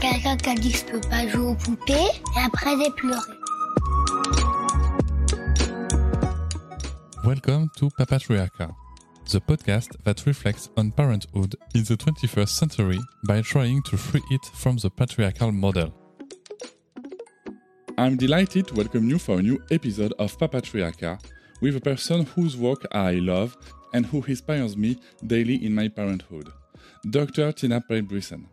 Quelqu'un qui a dit je peux pas jouer aux poupées et après j'ai pleuré. Welcome to Papatriarcha, the podcast that reflects on parenthood in the 21st century by trying to free it from the patriarchal model. I'm delighted to welcome you for a new episode of Papatriarcha with a person whose work I love and who inspires me daily in my parenthood, Dr. Tina Pay Brisson.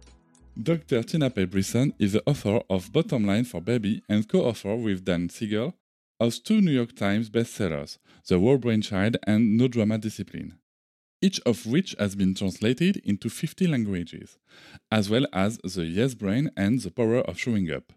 Dr. Tina Payne Bryson is the author of Bottom Line for Baby and co author with Dan Siegel of two New York Times bestsellers, The Whole Brain Child and No Drama Discipline, each of which has been translated into 50 languages, as well as The Yes Brain and The Power of Showing Up.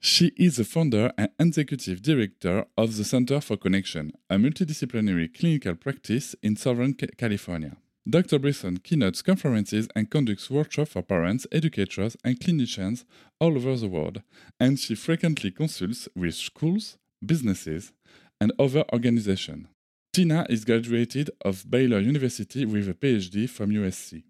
She is the founder and executive director of the Center for Connection, a multidisciplinary clinical practice in Southern California. Dr. Bryson keynotes conferences and conducts workshops for parents, educators, and clinicians all over the world, and she frequently consults with schools, businesses, and other organizations. Tina is graduated of Baylor University with a PhD from USC.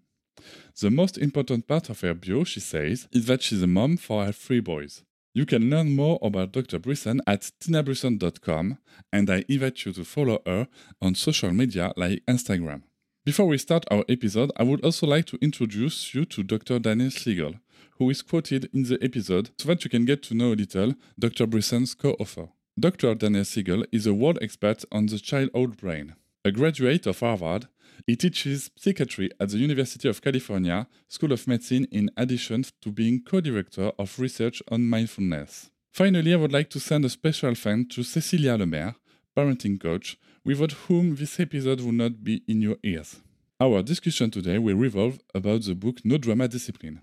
The most important part of her bio, she says, is that she's a mom for her three boys. You can learn more about Dr. Bryson at tinabryson.com, and I invite you to follow her on social media like Instagram. Before we start our episode, I would also like to introduce you to Dr. Daniel Siegel, who is quoted in the episode so that you can get to know a little Dr. Bryson's co author. Dr. Daniel Siegel is a world expert on the childhood brain. A graduate of Harvard, he teaches psychiatry at the University of California School of Medicine in addition to being co director of research on mindfulness. Finally, I would like to send a special thanks to Cecilia Lemaire, parenting coach, without whom this episode would not be in your ears. Our discussion today will revolve about the book No Drama Discipline.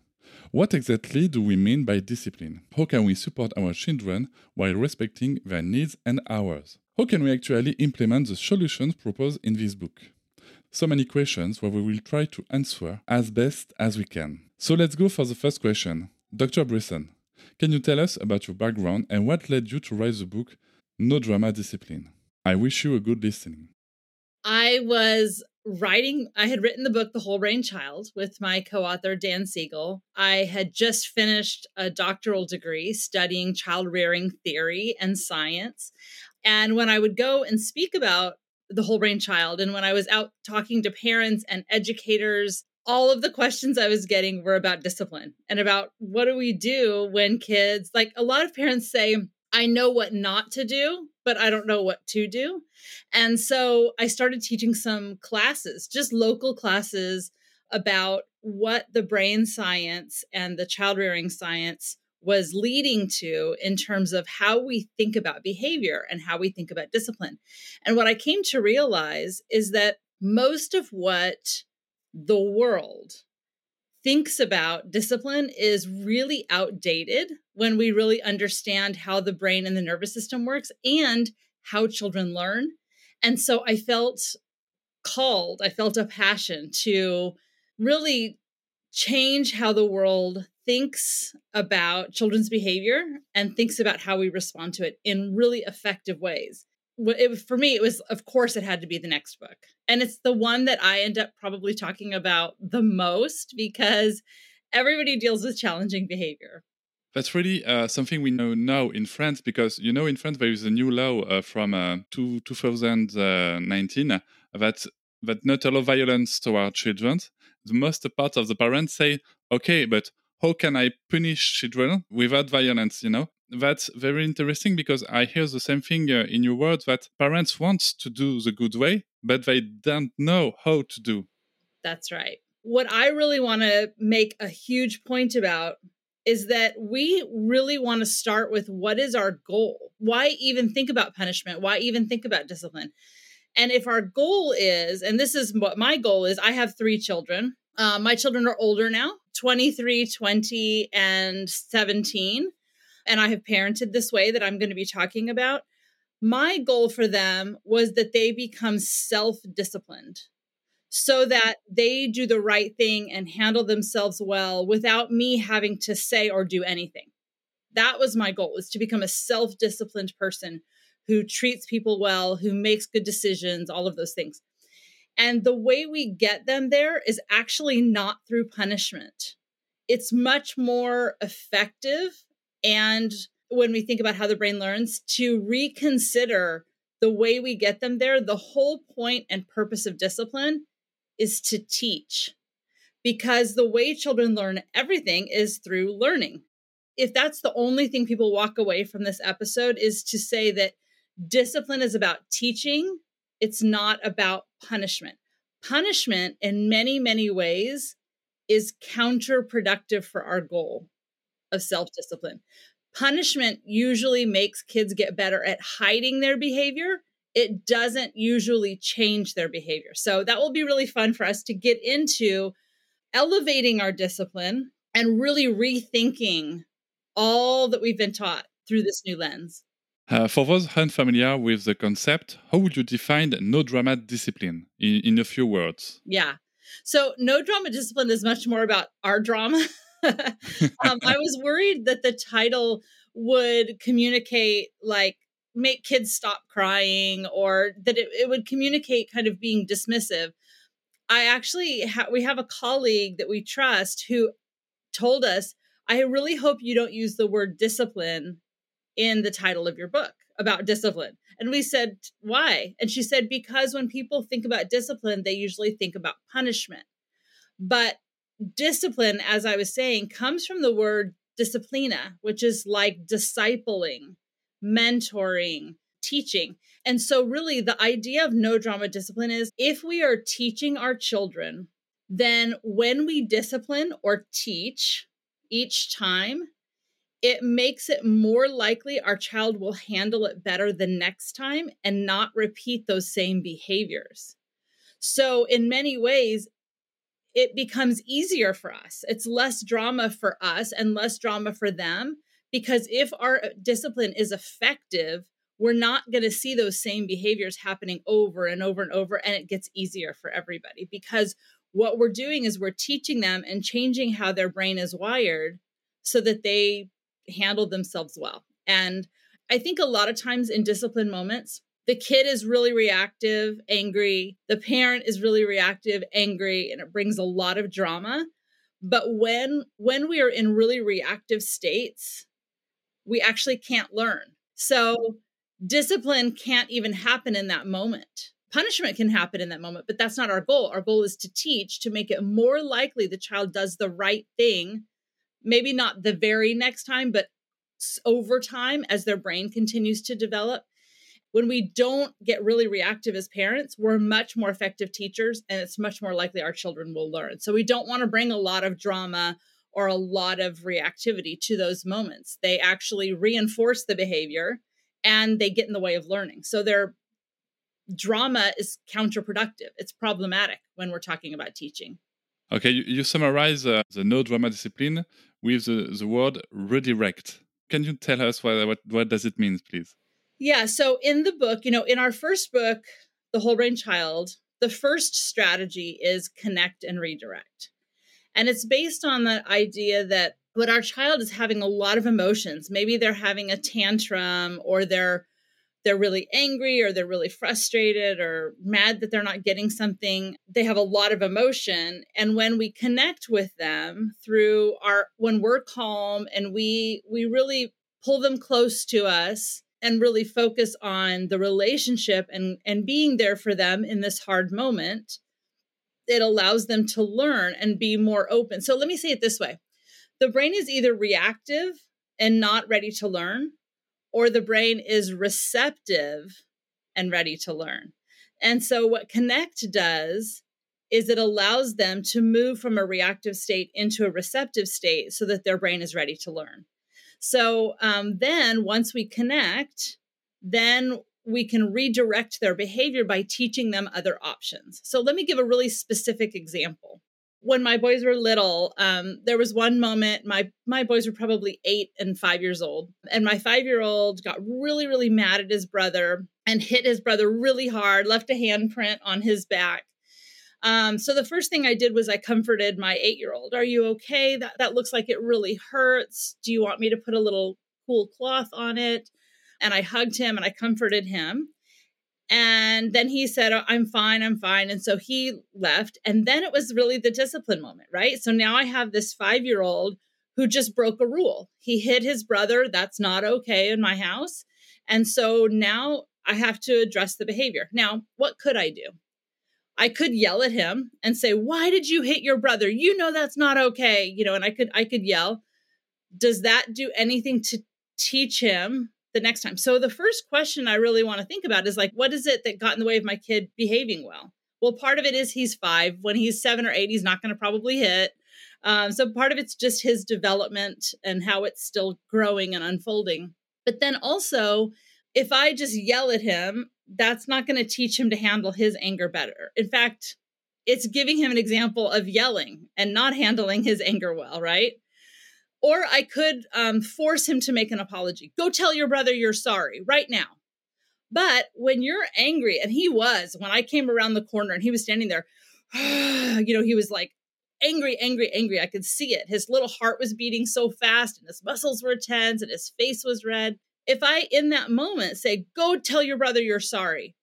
What exactly do we mean by discipline? How can we support our children while respecting their needs and ours? How can we actually implement the solutions proposed in this book? So many questions where we will try to answer as best as we can. So let's go for the first question. Dr. Bryson, can you tell us about your background and what led you to write the book No Drama Discipline? I wish you a good listening. I was writing, I had written the book The Whole Brain Child with my co author, Dan Siegel. I had just finished a doctoral degree studying child rearing theory and science. And when I would go and speak about the whole brain child, and when I was out talking to parents and educators, all of the questions I was getting were about discipline and about what do we do when kids, like a lot of parents say, I know what not to do, but I don't know what to do. And so I started teaching some classes, just local classes about what the brain science and the child rearing science was leading to in terms of how we think about behavior and how we think about discipline. And what I came to realize is that most of what the world thinks about discipline is really outdated when we really understand how the brain and the nervous system works and how children learn. And so I felt called, I felt a passion to really change how the world thinks about children's behavior and thinks about how we respond to it in really effective ways. It, for me, it was, of course, it had to be the next book. And it's the one that I end up probably talking about the most because everybody deals with challenging behavior. That's really uh, something we know now in France because you know in France there is a new law uh, from uh, two, 2019 uh, that that not allow violence toward children. The most part of the parents say, okay, but how can I punish children without violence? You know, that's very interesting because I hear the same thing uh, in your words that parents want to do the good way, but they don't know how to do. That's right. What I really want to make a huge point about is that we really want to start with what is our goal? Why even think about punishment? Why even think about discipline? And if our goal is, and this is what my goal is, I have three children. Uh, my children are older now 23, 20, and 17. And I have parented this way that I'm going to be talking about, my goal for them was that they become self disciplined so that they do the right thing and handle themselves well without me having to say or do anything. That was my goal was to become a self-disciplined person who treats people well, who makes good decisions, all of those things. And the way we get them there is actually not through punishment. It's much more effective and when we think about how the brain learns to reconsider the way we get them there, the whole point and purpose of discipline is to teach because the way children learn everything is through learning. If that's the only thing people walk away from this episode is to say that discipline is about teaching, it's not about punishment. Punishment in many, many ways is counterproductive for our goal of self discipline. Punishment usually makes kids get better at hiding their behavior it doesn't usually change their behavior. So that will be really fun for us to get into elevating our discipline and really rethinking all that we've been taught through this new lens. Uh, for those unfamiliar with the concept, how would you define no drama discipline in, in a few words? Yeah. So, no drama discipline is much more about our drama. um, I was worried that the title would communicate like make kids stop crying or that it, it would communicate kind of being dismissive. I actually ha- we have a colleague that we trust who told us, "I really hope you don't use the word discipline in the title of your book about discipline." And we said, "Why?" And she said, "Because when people think about discipline, they usually think about punishment. But discipline, as I was saying, comes from the word disciplina, which is like discipling mentoring, teaching. And so, really, the idea of no drama discipline is if we are teaching our children, then when we discipline or teach each time, it makes it more likely our child will handle it better the next time and not repeat those same behaviors. So, in many ways, it becomes easier for us. It's less drama for us and less drama for them because if our uh, discipline is effective, we're not going to see those same behaviors happening over and over and over. And it gets easier for everybody because what we're doing is we're teaching them and changing how their brain is wired so that they handle themselves well. And I think a lot of times in discipline moments, the kid is really reactive, angry. The parent is really reactive, angry, and it brings a lot of drama. But when when we are in really reactive states, we actually can't learn. So discipline can't even happen in that moment. Punishment can happen in that moment, but that's not our goal. Our goal is to teach to make it more likely the child does the right thing. Maybe not the very next time, but over time as their brain continues to develop. When we don't get really reactive as parents, we're much more effective teachers and it's much more likely our children will learn. So we don't want to bring a lot of drama or a lot of reactivity to those moments. They actually reinforce the behavior and they get in the way of learning. So their drama is counterproductive. It's problematic when we're talking about teaching. Okay, you, you summarize uh, the no drama discipline with the, the word redirect. Can you tell us what, what, what does it mean, please? Yeah, so in the book, you know, in our first book, The Whole Brain Child, the first strategy is connect and redirect. And it's based on the idea that when our child is having a lot of emotions, maybe they're having a tantrum or they're they're really angry or they're really frustrated or mad that they're not getting something. They have a lot of emotion. And when we connect with them through our when we're calm and we we really pull them close to us and really focus on the relationship and and being there for them in this hard moment it allows them to learn and be more open. So let me say it this way the brain is either reactive and not ready to learn, or the brain is receptive and ready to learn. And so, what Connect does is it allows them to move from a reactive state into a receptive state so that their brain is ready to learn. So, um, then once we connect, then we can redirect their behavior by teaching them other options. So let me give a really specific example. when my boys were little, um, there was one moment my my boys were probably eight and five years old, and my five year old got really really mad at his brother and hit his brother really hard, left a handprint on his back. Um, so the first thing I did was I comforted my eight year old. Are you okay? That that looks like it really hurts. Do you want me to put a little cool cloth on it? And I hugged him and I comforted him. And then he said, oh, I'm fine, I'm fine. And so he left. And then it was really the discipline moment, right? So now I have this five year old who just broke a rule. He hit his brother. That's not okay in my house. And so now I have to address the behavior. Now, what could I do? I could yell at him and say, "Why did you hit your brother? You know that's not okay." You know, and I could I could yell. Does that do anything to teach him the next time. So the first question I really want to think about is like, what is it that got in the way of my kid behaving well? Well, part of it is he's five. When he's seven or eight, he's not going to probably hit. Um, so part of it's just his development and how it's still growing and unfolding. But then also, if I just yell at him, that's not going to teach him to handle his anger better. In fact, it's giving him an example of yelling and not handling his anger well, right? Or I could um, force him to make an apology. Go tell your brother you're sorry right now. But when you're angry, and he was, when I came around the corner and he was standing there, you know, he was like angry, angry, angry. I could see it. His little heart was beating so fast and his muscles were tense and his face was red. If I, in that moment, say, go tell your brother you're sorry,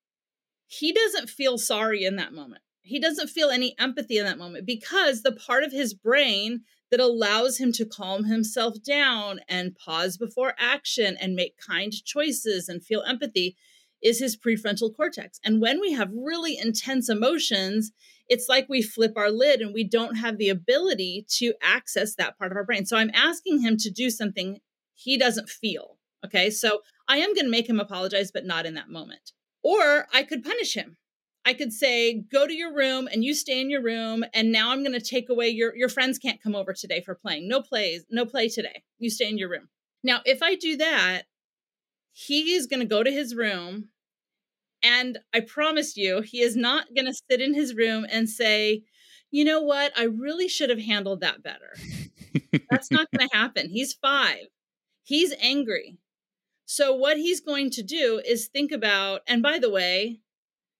he doesn't feel sorry in that moment. He doesn't feel any empathy in that moment because the part of his brain that allows him to calm himself down and pause before action and make kind choices and feel empathy is his prefrontal cortex. And when we have really intense emotions, it's like we flip our lid and we don't have the ability to access that part of our brain. So I'm asking him to do something he doesn't feel. Okay. So I am going to make him apologize, but not in that moment. Or I could punish him. I could say, go to your room and you stay in your room. And now I'm going to take away your, your friends can't come over today for playing. No plays, no play today. You stay in your room. Now, if I do that, he's going to go to his room. And I promise you, he is not going to sit in his room and say, you know what? I really should have handled that better. That's not going to happen. He's five. He's angry. So, what he's going to do is think about, and by the way,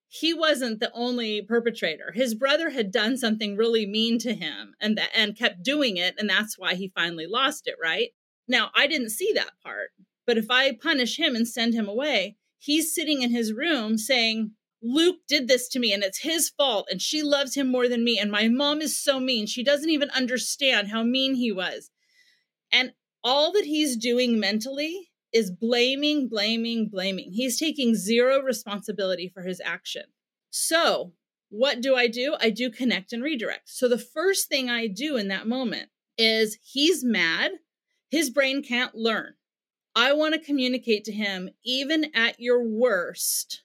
he wasn't the only perpetrator. His brother had done something really mean to him and that and kept doing it and that's why he finally lost it, right? Now, I didn't see that part. But if I punish him and send him away, he's sitting in his room saying, Luke did this to me and it's his fault and she loves him more than me and my mom is so mean. She doesn't even understand how mean he was. And all that he's doing mentally is blaming, blaming, blaming. He's taking zero responsibility for his action. So, what do I do? I do connect and redirect. So, the first thing I do in that moment is he's mad, his brain can't learn. I want to communicate to him, even at your worst,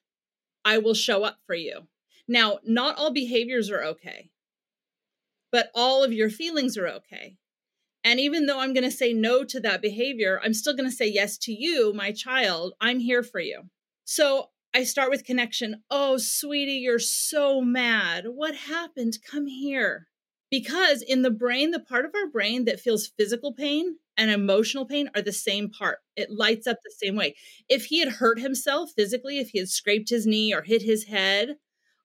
I will show up for you. Now, not all behaviors are okay, but all of your feelings are okay. And even though I'm going to say no to that behavior, I'm still going to say yes to you, my child. I'm here for you. So I start with connection. Oh, sweetie, you're so mad. What happened? Come here. Because in the brain, the part of our brain that feels physical pain and emotional pain are the same part. It lights up the same way. If he had hurt himself physically, if he had scraped his knee or hit his head,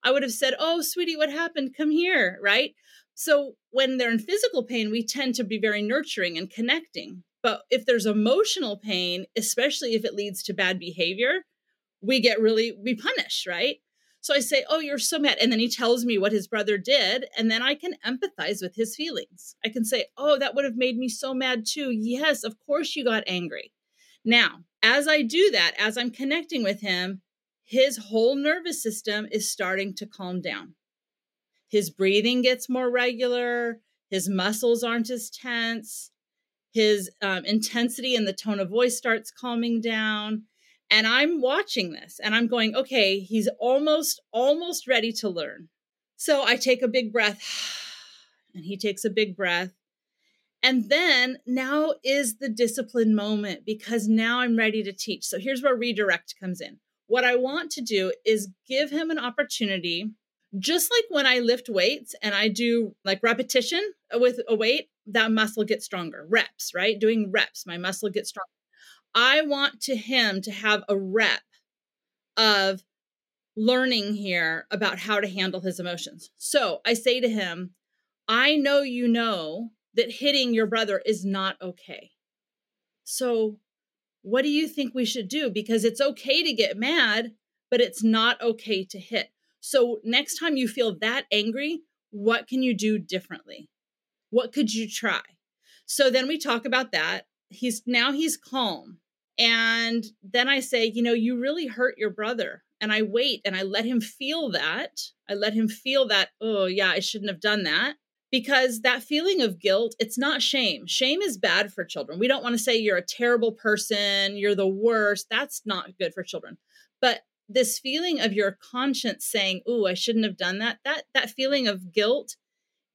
I would have said, Oh, sweetie, what happened? Come here, right? So when they're in physical pain, we tend to be very nurturing and connecting. But if there's emotional pain, especially if it leads to bad behavior, we get really, we punish, right? So I say, Oh, you're so mad. And then he tells me what his brother did. And then I can empathize with his feelings. I can say, Oh, that would have made me so mad too. Yes, of course you got angry. Now, as I do that, as I'm connecting with him, his whole nervous system is starting to calm down his breathing gets more regular, his muscles aren't as tense, his um, intensity and the tone of voice starts calming down. And I'm watching this and I'm going, okay, he's almost, almost ready to learn. So I take a big breath and he takes a big breath. And then now is the discipline moment because now I'm ready to teach. So here's where redirect comes in. What I want to do is give him an opportunity just like when I lift weights and I do like repetition uh, with a weight, that muscle gets stronger. Reps, right? Doing reps, my muscle gets stronger. I want to him to have a rep of learning here about how to handle his emotions. So I say to him, I know you know that hitting your brother is not okay. So what do you think we should do? Because it's okay to get mad, but it's not okay to hit. So next time you feel that angry, what can you do differently? What could you try? So then we talk about that. He's now he's calm. And then I say, you know, you really hurt your brother. And I wait and I let him feel that. I let him feel that, oh, yeah, I shouldn't have done that because that feeling of guilt, it's not shame. Shame is bad for children. We don't want to say you're a terrible person, you're the worst. That's not good for children. But this feeling of your conscience saying, "Oh, I shouldn't have done that." That that feeling of guilt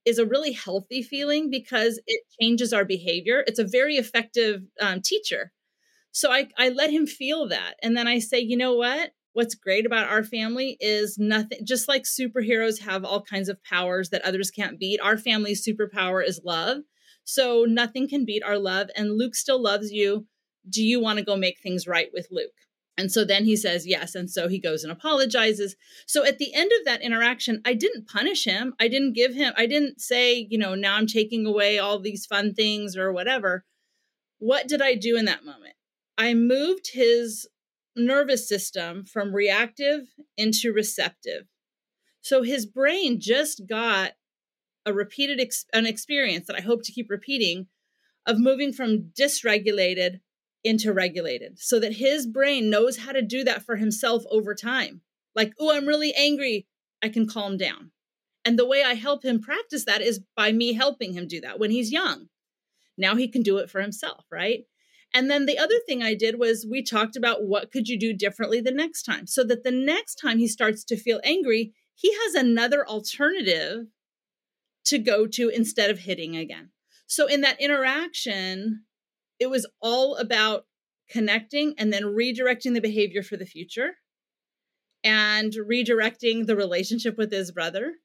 is a really healthy feeling because it changes our behavior. It's a very effective um, teacher. So I I let him feel that, and then I say, "You know what? what's great about our family is nothing just like superheroes have all kinds of powers that others can't beat our family's superpower is love so nothing can beat our love and luke still loves you do you want to go make things right with luke and so then he says yes. And so he goes and apologizes. So at the end of that interaction i didn't punish him. I didn't give him i didn't say you know now i'm taking away all these fun things or whatever. What did i do in that moment? I moved his nervous system from reactive into receptive. So his brain just got a repeated ex- an experience that I hope to keep repeating of moving from dysregulated into regulated so that his brain knows how to do that for himself over time. Like, oh, I'm really angry. I can calm down. And the way I help him practice that is by me helping him do that when he's young. Now he can do it for himself, right? And then the other thing I did was we talked about what could you do differently the next time so that the next time he starts to feel angry, he has another alternative to go to instead of hitting again. So in that interaction, it was all about connecting and then redirecting the behavior for the future and redirecting the relationship with his brother.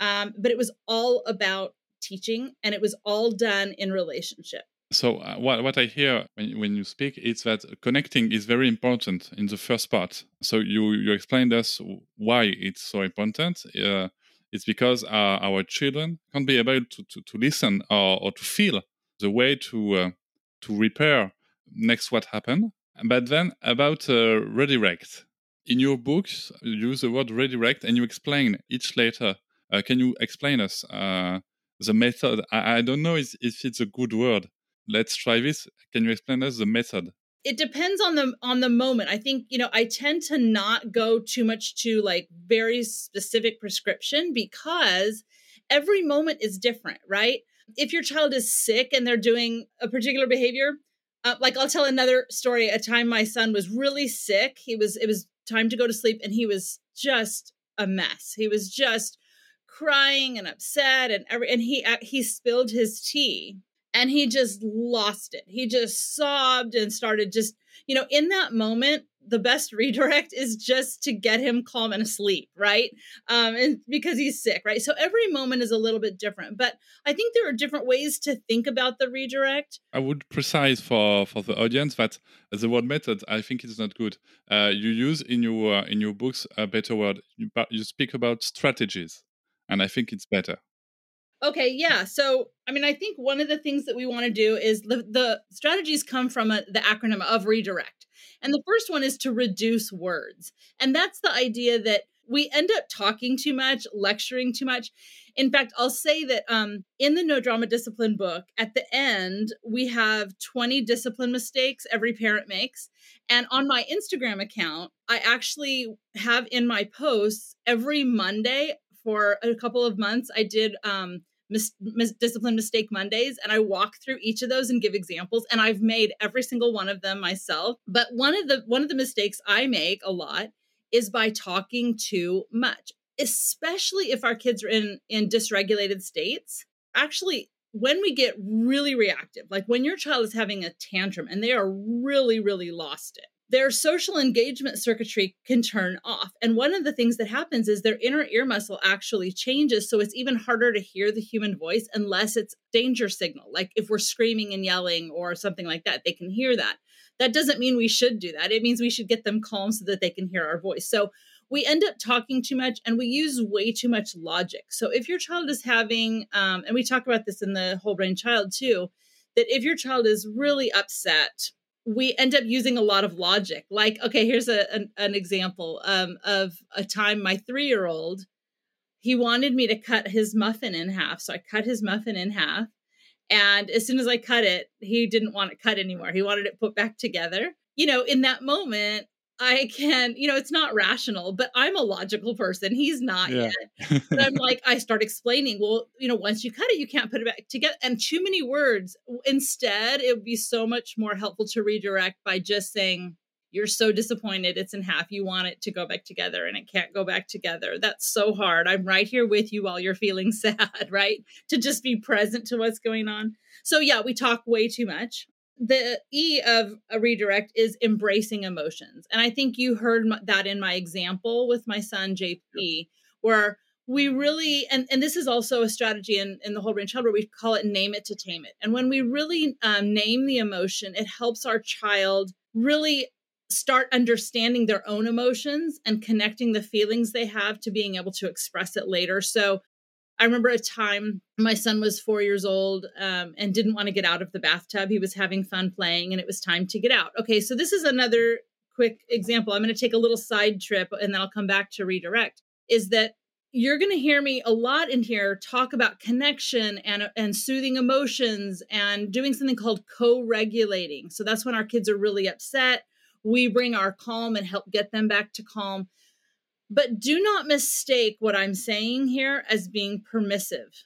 Um, but it was all about teaching and it was all done in relationship. So uh, what what I hear when, when you speak is that connecting is very important in the first part. So you you explained us why it's so important. Uh, it's because uh, our children can't be able to, to, to listen or, or to feel the way to uh, to repair next what happened. But then about uh, redirect. In your books, you use the word redirect and you explain each letter. Uh, can you explain us the method? I, I don't know if, if it's a good word let's try this can you explain us the method it depends on the on the moment i think you know i tend to not go too much to like very specific prescription because every moment is different right if your child is sick and they're doing a particular behavior uh, like i'll tell another story a time my son was really sick he was it was time to go to sleep and he was just a mess he was just crying and upset and every and he uh, he spilled his tea and he just lost it. He just sobbed and started just, you know, in that moment, the best redirect is just to get him calm and asleep, right? Um, and because he's sick, right? So every moment is a little bit different, but I think there are different ways to think about the redirect. I would precise for for the audience that the word method, I think it's not good. Uh, you use in your uh, in your books a better word. You, you speak about strategies, and I think it's better. Okay, yeah. So, I mean, I think one of the things that we want to do is the, the strategies come from a, the acronym of redirect. And the first one is to reduce words. And that's the idea that we end up talking too much, lecturing too much. In fact, I'll say that um, in the No Drama Discipline book, at the end, we have 20 discipline mistakes every parent makes. And on my Instagram account, I actually have in my posts every Monday for a couple of months, I did um, mis- mis- discipline mistake Mondays, and I walk through each of those and give examples. And I've made every single one of them myself. But one of the one of the mistakes I make a lot is by talking too much, especially if our kids are in in dysregulated states. Actually, when we get really reactive, like when your child is having a tantrum and they are really, really lost it, their social engagement circuitry can turn off. And one of the things that happens is their inner ear muscle actually changes. So it's even harder to hear the human voice unless it's danger signal. Like if we're screaming and yelling or something like that, they can hear that. That doesn't mean we should do that. It means we should get them calm so that they can hear our voice. So we end up talking too much and we use way too much logic. So if your child is having, um, and we talk about this in the whole brain child too, that if your child is really upset we end up using a lot of logic. Like, okay, here's a, an, an example um, of a time my three year old, he wanted me to cut his muffin in half. So I cut his muffin in half. And as soon as I cut it, he didn't want it cut anymore. He wanted it put back together. You know, in that moment, I can, you know, it's not rational, but I'm a logical person. He's not yeah. yet. But I'm like, I start explaining, well, you know, once you cut it, you can't put it back together. And too many words. Instead, it would be so much more helpful to redirect by just saying, you're so disappointed it's in half. You want it to go back together and it can't go back together. That's so hard. I'm right here with you while you're feeling sad, right? To just be present to what's going on. So, yeah, we talk way too much the E of a redirect is embracing emotions. And I think you heard that in my example with my son, JP, where we really, and, and this is also a strategy in, in the whole brain child where we call it name it to tame it. And when we really um, name the emotion, it helps our child really start understanding their own emotions and connecting the feelings they have to being able to express it later. So I remember a time my son was four years old um, and didn't want to get out of the bathtub. He was having fun playing and it was time to get out. Okay, so this is another quick example. I'm going to take a little side trip and then I'll come back to redirect. Is that you're going to hear me a lot in here talk about connection and, and soothing emotions and doing something called co regulating. So that's when our kids are really upset. We bring our calm and help get them back to calm. But do not mistake what I'm saying here as being permissive.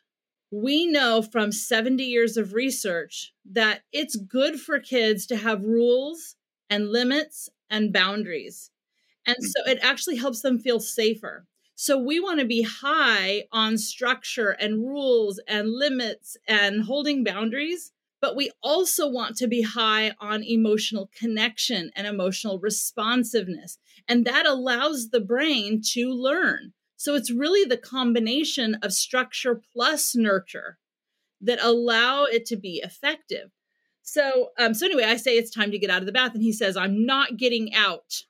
We know from 70 years of research that it's good for kids to have rules and limits and boundaries. And so it actually helps them feel safer. So we want to be high on structure and rules and limits and holding boundaries but we also want to be high on emotional connection and emotional responsiveness. And that allows the brain to learn. So it's really the combination of structure plus nurture that allow it to be effective. So, um, so anyway, I say it's time to get out of the bath, and he says, "I'm not getting out."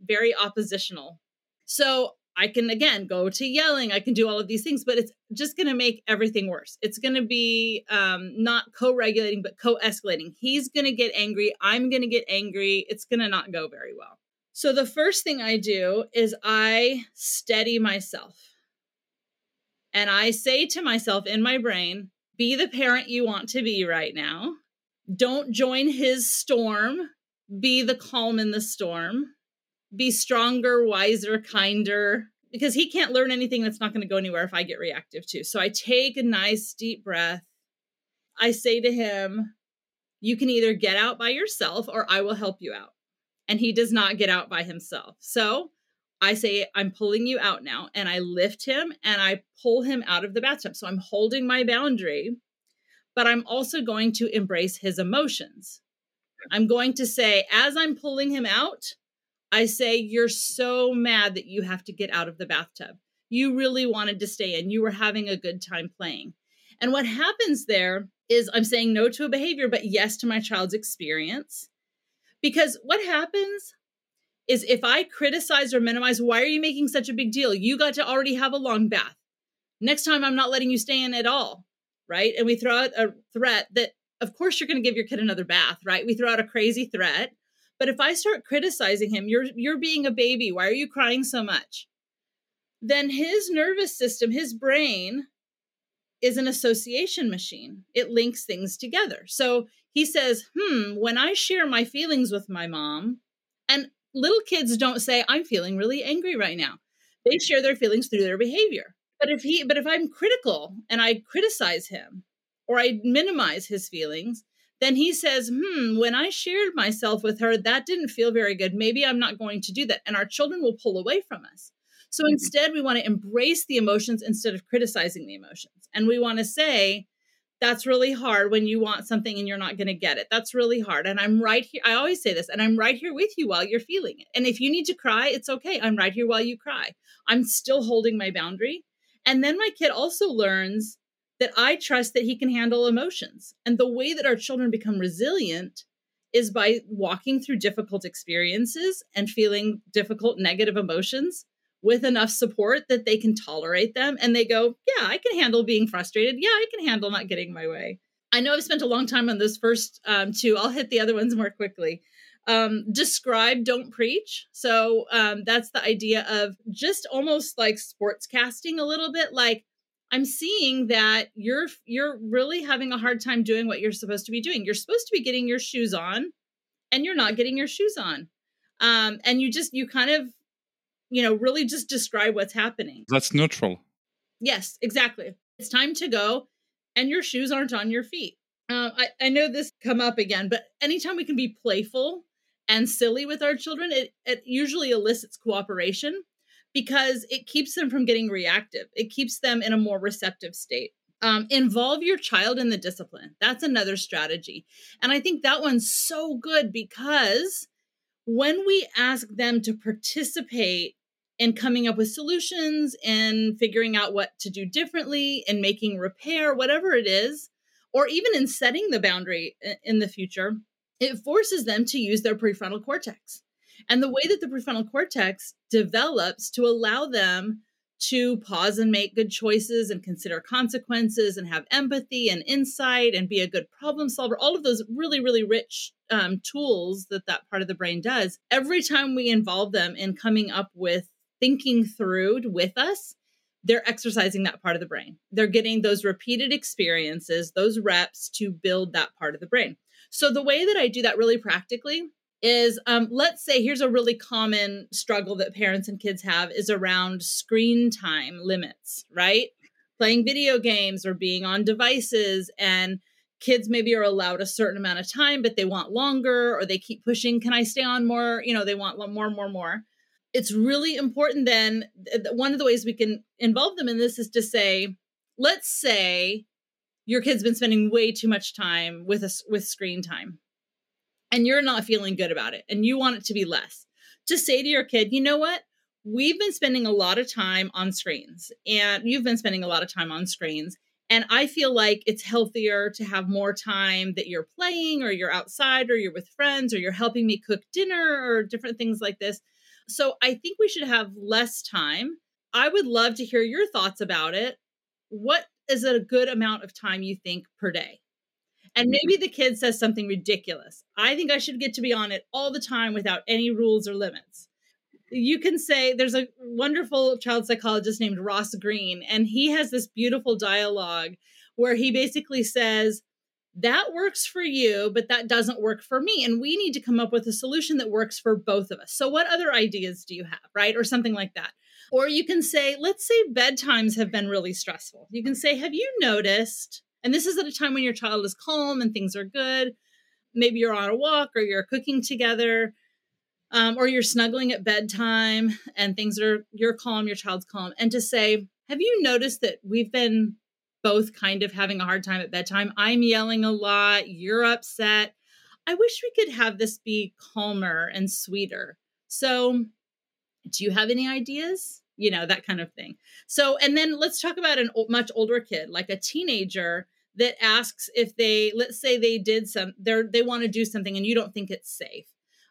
Very oppositional. So I can again go to yelling. I can do all of these things, but it's just going to make everything worse. It's going to be um, not co-regulating, but co-escalating. He's going to get angry. I'm going to get angry. It's going to not go very well. So the first thing I do is I steady myself, and I say to myself in my brain, "Be the parent you want to be right now. Don't join his storm. Be the calm in the storm." be stronger, wiser, kinder, because he can't learn anything that's not going to go anywhere if I get reactive too. So I take a nice deep breath. I say to him, You can either get out by yourself or I will help you out. And he does not get out by himself. So I say, I'm pulling you out now. And I lift him and I pull him out of the bathtub. So I'm holding my boundary, but I'm also going to embrace his emotions. I'm going to say, as I'm pulling him out, I say, You're so mad that you have to get out of the bathtub. You really wanted to stay in. You were having a good time playing. And what happens there is I'm saying no to a behavior, but yes to my child's experience. Because what happens is if I criticize or minimize, why are you making such a big deal? You got to already have a long bath. Next time, I'm not letting you stay in at all. Right. And we throw out a threat that, of course, you're going to give your kid another bath. Right. We throw out a crazy threat but if I start criticizing him, you're you're being a baby. Why are you crying so much? Then his nervous system, his brain is an association machine. It links things together. So he says, "Hmm, when I share my feelings with my mom, and little kids don't say I'm feeling really angry right now. They share their feelings through their behavior. But if he but if I'm critical and I criticize him or I minimize his feelings, then he says, Hmm, when I shared myself with her, that didn't feel very good. Maybe I'm not going to do that. And our children will pull away from us. So mm-hmm. instead, we want to embrace the emotions instead of criticizing the emotions. And we want to say, That's really hard when you want something and you're not going to get it. That's really hard. And I'm right here. I always say this, and I'm right here with you while you're feeling it. And if you need to cry, it's okay. I'm right here while you cry. I'm still holding my boundary. And then my kid also learns that I trust that he can handle emotions. And the way that our children become resilient is by walking through difficult experiences and feeling difficult negative emotions with enough support that they can tolerate them and they go, Yeah, I can handle being frustrated. Yeah, I can handle not getting my way. I know I've spent a long time on those first um, two. I'll hit the other ones more quickly. Um, describe, don't preach. So um, that's the idea of just almost like sports casting a little bit. Like I'm seeing that you're you're really having a hard time doing what you're supposed to be doing. You're supposed to be getting your shoes on, and you're not getting your shoes on. Um, and you just you kind of you know, really just describe what's happening. That's neutral. Yes, exactly. It's time to go, and your shoes aren't on your feet. Uh, I, I know this come up again, but anytime we can be playful and silly with our children, it, it usually elicits cooperation because it keeps them from getting reactive. It keeps them in a more receptive state. Um, involve your child in the discipline. That's another strategy. And I think that one's so good because when we ask them to participate in coming up with solutions and figuring out what to do differently and making repair, whatever it is, or even in setting the boundary in the future, it forces them to use their prefrontal cortex. And the way that the prefrontal cortex develops to allow them to pause and make good choices and consider consequences and have empathy and insight and be a good problem solver. All of those really really rich um, tools that that part of the brain does. Every time we involve them in coming up with thinking through with us they're exercising that part of the brain. They're getting those repeated experiences those reps to build that part of the brain. So the way that i do that really practically is um, let's say here's a really common struggle that parents and kids have is around screen time limits, right? Playing video games or being on devices and kids maybe are allowed a certain amount of time but they want longer or they keep pushing can i stay on more? You know they want more more more. It's really important then one of the ways we can involve them in this is to say let's say your kid's been spending way too much time with us with screen time and you're not feeling good about it and you want it to be less, to say to your kid, you know what? We've been spending a lot of time on screens and you've been spending a lot of time on screens. And I feel like it's healthier to have more time that you're playing or you're outside or you're with friends or you're helping me cook dinner or different things like this. So I think we should have less time. I would love to hear your thoughts about it. What is a good amount of time you think per day? And mm-hmm. maybe the kid says something ridiculous. I think I should get to be on it all the time without any rules or limits. You can say there's a wonderful child psychologist named Ross Greene, and he has this beautiful dialogue where he basically says, that works for you, but that doesn't work for me. And we need to come up with a solution that works for both of us. So, what other ideas do you have, right? Or something like that. Or you can say, let's say bedtimes have been really stressful. You can say, have you noticed and this is at a time when your child is calm and things are good. Maybe you're on a walk or you're cooking together. Um, or you're snuggling at bedtime and things are you're calm your child's calm. And to say have you noticed that we've been both kind of having a hard time at bedtime? I'm yelling a lot you're upset. I wish we could have this be calmer and sweeter. So do you have any ideas? You know that kind of thing. So and then let's talk about a much older kid like a teenager that asks if they let's say they did some they they want to do something and you don't think it's safe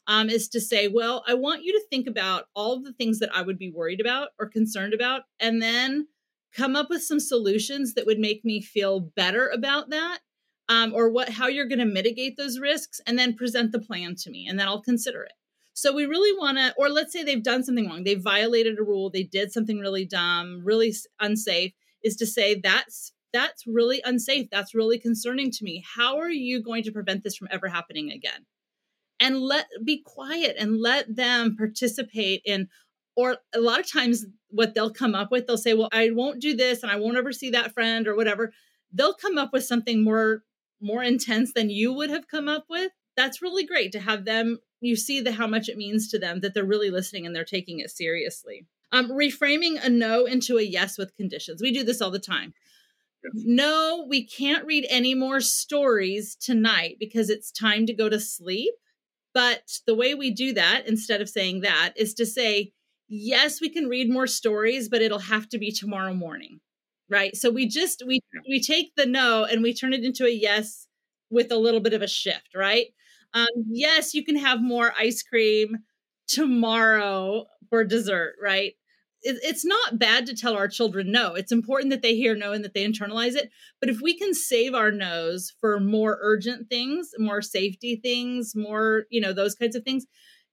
um, is to say well i want you to think about all of the things that i would be worried about or concerned about and then come up with some solutions that would make me feel better about that um, or what how you're going to mitigate those risks and then present the plan to me and then i'll consider it. So we really want to or let's say they've done something wrong they violated a rule they did something really dumb really unsafe is to say that's that's really unsafe. That's really concerning to me. How are you going to prevent this from ever happening again? And let be quiet and let them participate in or a lot of times what they'll come up with they'll say well i won't do this and i won't ever see that friend or whatever they'll come up with something more more intense than you would have come up with that's really great to have them you see the how much it means to them that they're really listening and they're taking it seriously um, reframing a no into a yes with conditions we do this all the time no, we can't read any more stories tonight because it's time to go to sleep. But the way we do that, instead of saying that, is to say, yes, we can read more stories, but it'll have to be tomorrow morning. Right. So we just we we take the no and we turn it into a yes with a little bit of a shift, right? Um, yes, you can have more ice cream tomorrow for dessert, right? It, it's not bad to tell our children no. It's important that they hear no and that they internalize it. But if we can save our no's for more urgent things, more safety things, more, you know, those kinds of things,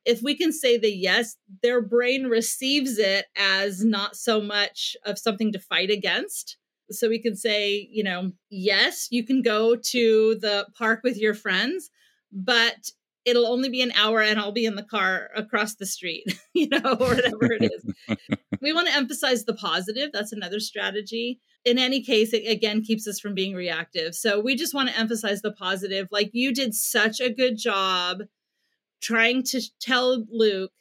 if we can say the yes, their brain receives it as not so much of something to fight against. So we can say, you know, yes, you can go to the park with your friends, but it'll only be an hour and I'll be in the car across the street, you know, or whatever it is. we want to emphasize the positive. That's another strategy. In any case, it again keeps us from being reactive. So we just want to emphasize the positive. Like you did such a good job trying to tell Luke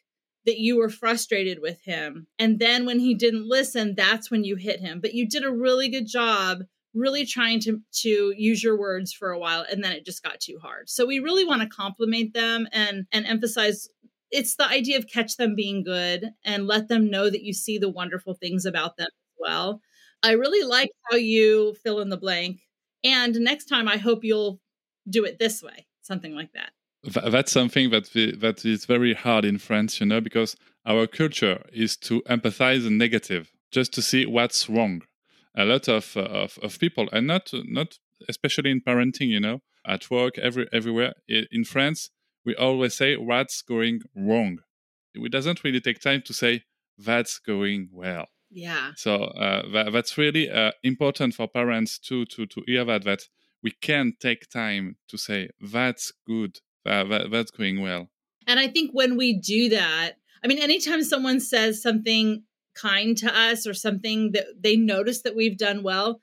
that you were frustrated with him. And then when he didn't listen, that's when you hit him. But you did a really good job really trying to to use your words for a while and then it just got too hard. So we really want to compliment them and and emphasize it's the idea of catch them being good and let them know that you see the wonderful things about them as well. I really like how you fill in the blank. And next time I hope you'll do it this way, something like that. That's something that we, that is very hard in France, you know, because our culture is to empathize the negative, just to see what's wrong a lot of, uh, of, of people, and not not especially in parenting, you know, at work, every everywhere. In France, we always say what's going wrong. It doesn't really take time to say that's going well. Yeah. So uh, that, that's really uh, important for parents to to to hear that that we can take time to say that's good, that, that that's going well. And I think when we do that, I mean, anytime someone says something kind to us or something that they notice that we've done well,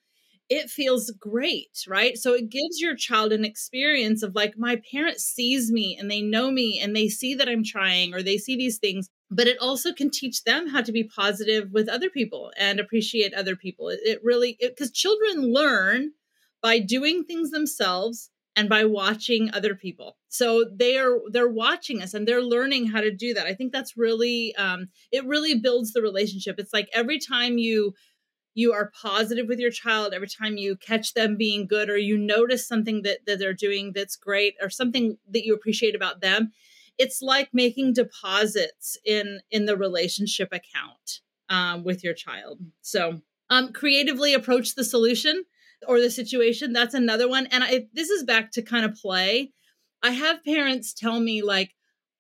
it feels great, right? So it gives your child an experience of like, my parent sees me and they know me and they see that I'm trying or they see these things. But it also can teach them how to be positive with other people and appreciate other people. It, it really, because children learn by doing things themselves and by watching other people so they're they're watching us and they're learning how to do that i think that's really um, it really builds the relationship it's like every time you you are positive with your child every time you catch them being good or you notice something that, that they're doing that's great or something that you appreciate about them it's like making deposits in in the relationship account um, with your child so um, creatively approach the solution or the situation. That's another one. And I, this is back to kind of play. I have parents tell me, like,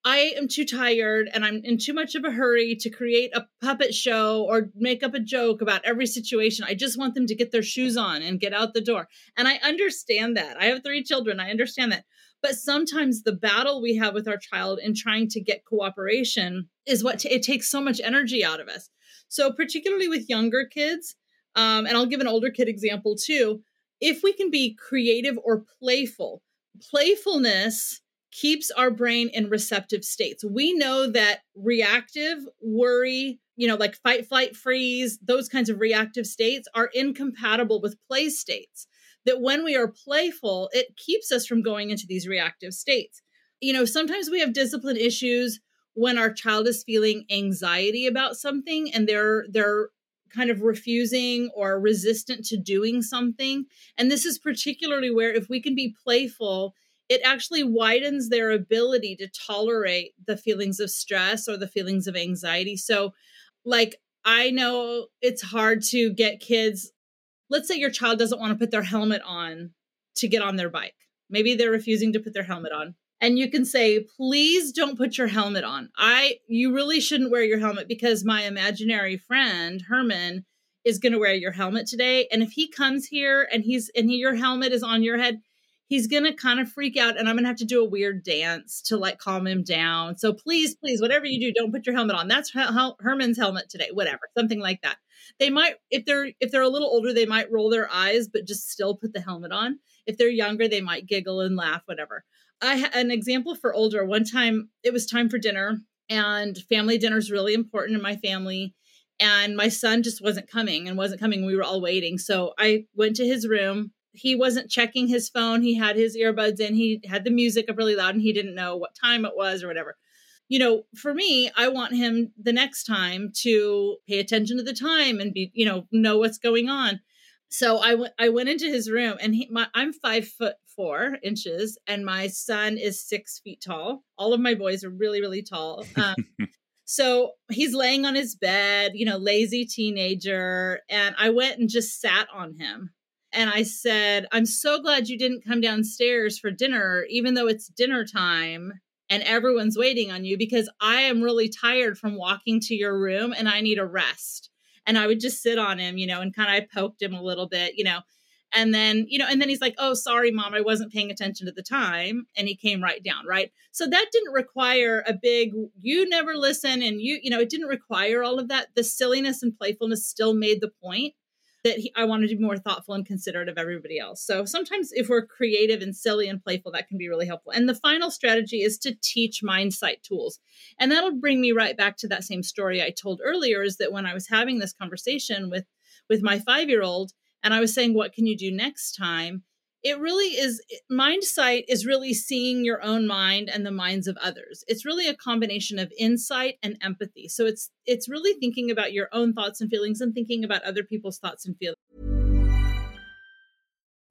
I am too tired and I'm in too much of a hurry to create a puppet show or make up a joke about every situation. I just want them to get their shoes on and get out the door. And I understand that. I have three children. I understand that. But sometimes the battle we have with our child in trying to get cooperation is what t- it takes so much energy out of us. So, particularly with younger kids, um, and I'll give an older kid example too. If we can be creative or playful, playfulness keeps our brain in receptive states. We know that reactive worry, you know, like fight, flight, freeze, those kinds of reactive states are incompatible with play states. That when we are playful, it keeps us from going into these reactive states. You know, sometimes we have discipline issues when our child is feeling anxiety about something and they're they're kind of refusing or resistant to doing something. And this is particularly where, if we can be playful, it actually widens their ability to tolerate the feelings of stress or the feelings of anxiety. So, like, I know it's hard to get kids. Let's say your child doesn't want to put their helmet on to get on their bike. Maybe they're refusing to put their helmet on and you can say please don't put your helmet on i you really shouldn't wear your helmet because my imaginary friend herman is going to wear your helmet today and if he comes here and he's and he, your helmet is on your head he's to kind of freak out and i'm to have to do a weird dance to like calm him down so please please whatever you do don't put your helmet on that's herman's helmet today whatever something like that they might if they're if they're a little older they might roll their eyes but just still put the helmet on if they're younger they might giggle and laugh whatever I had an example for older. One time it was time for dinner, and family dinner is really important in my family. and my son just wasn't coming and wasn't coming. We were all waiting. So I went to his room. He wasn't checking his phone. He had his earbuds in. He had the music up really loud and he didn't know what time it was or whatever. You know, for me, I want him the next time to pay attention to the time and be, you know, know what's going on. So I went I went into his room and he my I'm five foot four inches and my son is six feet tall. All of my boys are really, really tall. Um, So he's laying on his bed, you know, lazy teenager. And I went and just sat on him. And I said, I'm so glad you didn't come downstairs for dinner, even though it's dinner time and everyone's waiting on you, because I am really tired from walking to your room and I need a rest. And I would just sit on him, you know, and kind of poked him a little bit, you know. And then, you know, and then he's like, oh, sorry, mom, I wasn't paying attention at the time. And he came right down, right? So that didn't require a big, you never listen. And you, you know, it didn't require all of that. The silliness and playfulness still made the point that he, I wanted to be more thoughtful and considerate of everybody else. So sometimes if we're creative and silly and playful, that can be really helpful. And the final strategy is to teach mindsight tools. And that'll bring me right back to that same story I told earlier is that when I was having this conversation with with my 5-year-old, and I was saying, what can you do next time? It really is mind sight is really seeing your own mind and the minds of others. It's really a combination of insight and empathy. So it's it's really thinking about your own thoughts and feelings and thinking about other people's thoughts and feelings.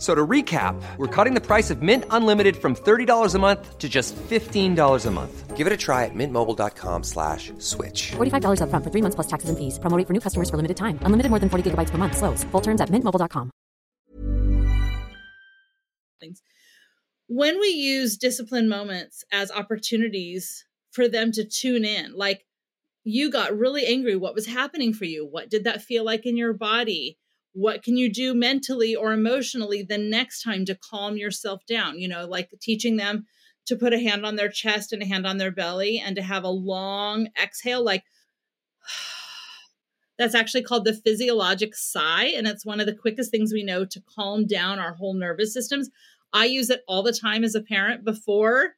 So to recap, we're cutting the price of Mint Unlimited from $30 a month to just $15 a month. Give it a try at mintmobile.com slash switch. $45 up front for three months plus taxes and fees. Promoting for new customers for limited time. Unlimited more than 40 gigabytes per month. Slows. Full terms at mintmobile.com. When we use discipline moments as opportunities for them to tune in, like you got really angry, what was happening for you? What did that feel like in your body? What can you do mentally or emotionally the next time to calm yourself down? You know like teaching them to put a hand on their chest and a hand on their belly and to have a long exhale like that's actually called the physiologic sigh and it's one of the quickest things we know to calm down our whole nervous systems. I use it all the time as a parent before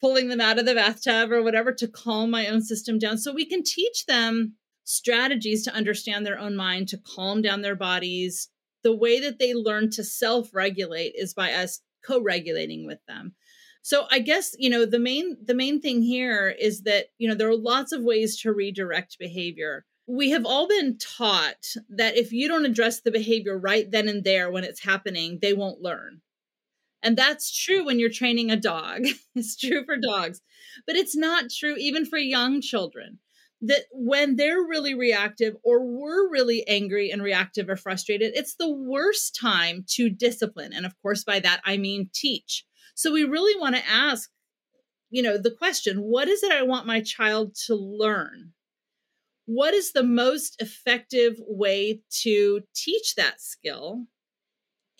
pulling them out of the bathtub or whatever to calm my own system down so we can teach them strategies to understand their own mind, to calm down their bodies. The way that they learn to self regulate is by us co regulating with them. So I guess you know the main the main thing here is that you know there are lots of ways to redirect behavior. We have all been taught that if you don't address the behavior right then and there when it's happening, they won't learn. And that's true when you're training a dog. it's true for dogs, but it's not true even for young children that when they're really reactive or we're really angry and reactive or frustrated, it's the worst time to discipline. And of course, by that, I mean teach. So we really want to ask, you know, the question what is it I want my child to learn? What is the most effective way to teach that skill?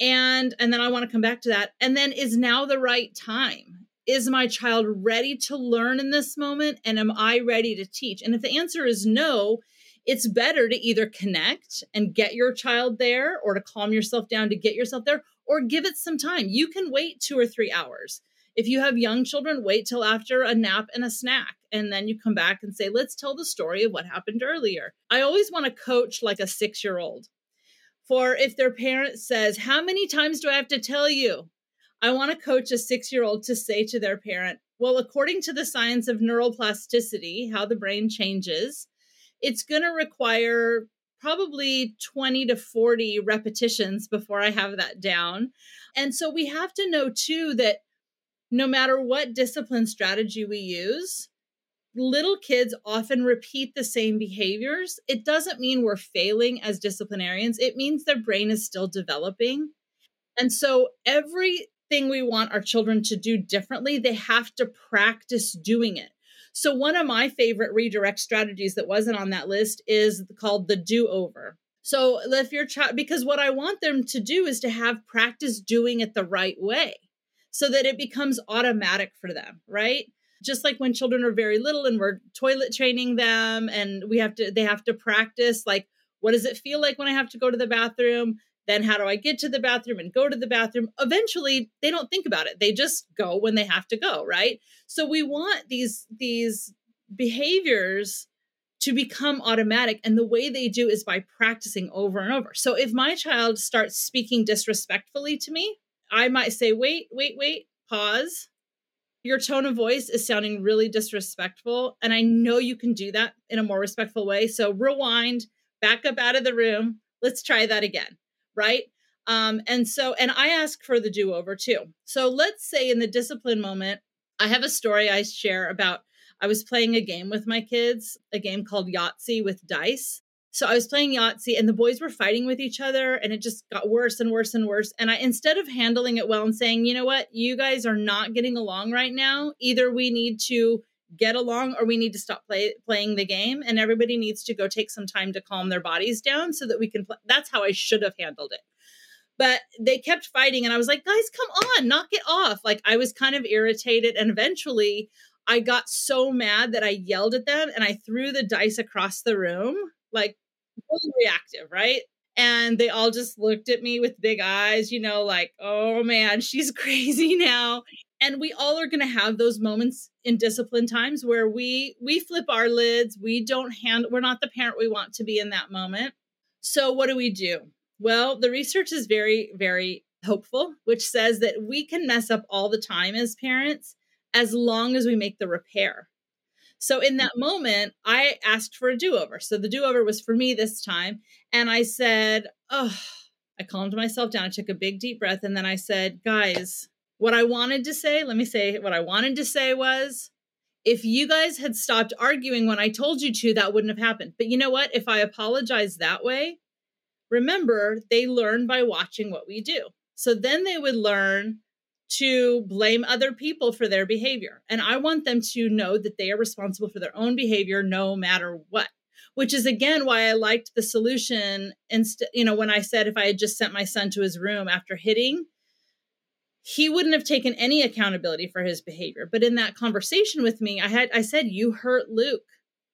And and then I want to come back to that. And then is now the right time? Is my child ready to learn in this moment? And am I ready to teach? And if the answer is no, it's better to either connect and get your child there or to calm yourself down to get yourself there or give it some time. You can wait two or three hours. If you have young children, wait till after a nap and a snack. And then you come back and say, let's tell the story of what happened earlier. I always want to coach like a six year old. For if their parent says, How many times do I have to tell you? I want to coach a six year old to say to their parent, well, according to the science of neuroplasticity, how the brain changes, it's going to require probably 20 to 40 repetitions before I have that down. And so we have to know too that no matter what discipline strategy we use, little kids often repeat the same behaviors. It doesn't mean we're failing as disciplinarians, it means their brain is still developing. And so every thing we want our children to do differently, they have to practice doing it. So, one of my favorite redirect strategies that wasn't on that list is called the do over. So, if your child, because what I want them to do is to have practice doing it the right way so that it becomes automatic for them, right? just like when children are very little and we're toilet training them and we have to they have to practice like what does it feel like when I have to go to the bathroom? Then how do I get to the bathroom and go to the bathroom? Eventually, they don't think about it. They just go when they have to go, right? So we want these these behaviors to become automatic and the way they do is by practicing over and over. So if my child starts speaking disrespectfully to me, I might say, "Wait, wait, wait, pause." Your tone of voice is sounding really disrespectful and I know you can do that in a more respectful way. So rewind, back up out of the room. Let's try that again. Right. Um, and so, and I ask for the do over too. So let's say in the discipline moment, I have a story I share about I was playing a game with my kids, a game called Yahtzee with dice. So I was playing Yahtzee and the boys were fighting with each other and it just got worse and worse and worse. And I, instead of handling it well and saying, you know what, you guys are not getting along right now, either we need to get along or we need to stop play, playing the game and everybody needs to go take some time to calm their bodies down so that we can play. That's how I should have handled it. But they kept fighting and I was like, guys, come on, knock it off. Like I was kind of irritated and eventually I got so mad that I yelled at them and I threw the dice across the room, like really reactive, right? And they all just looked at me with big eyes, you know, like, oh man, she's crazy now and we all are going to have those moments in discipline times where we we flip our lids we don't hand we're not the parent we want to be in that moment. So what do we do? Well the research is very very hopeful which says that we can mess up all the time as parents as long as we make the repair. So in that moment i asked for a do-over. So the do-over was for me this time and i said oh i calmed myself down I took a big deep breath and then i said guys what I wanted to say, let me say what I wanted to say was if you guys had stopped arguing when I told you to, that wouldn't have happened. But you know what? If I apologize that way, remember, they learn by watching what we do. So then they would learn to blame other people for their behavior. And I want them to know that they are responsible for their own behavior no matter what. Which is again why I liked the solution. Instead, you know, when I said if I had just sent my son to his room after hitting, he wouldn't have taken any accountability for his behavior. But in that conversation with me, I had I said, "You hurt Luke,"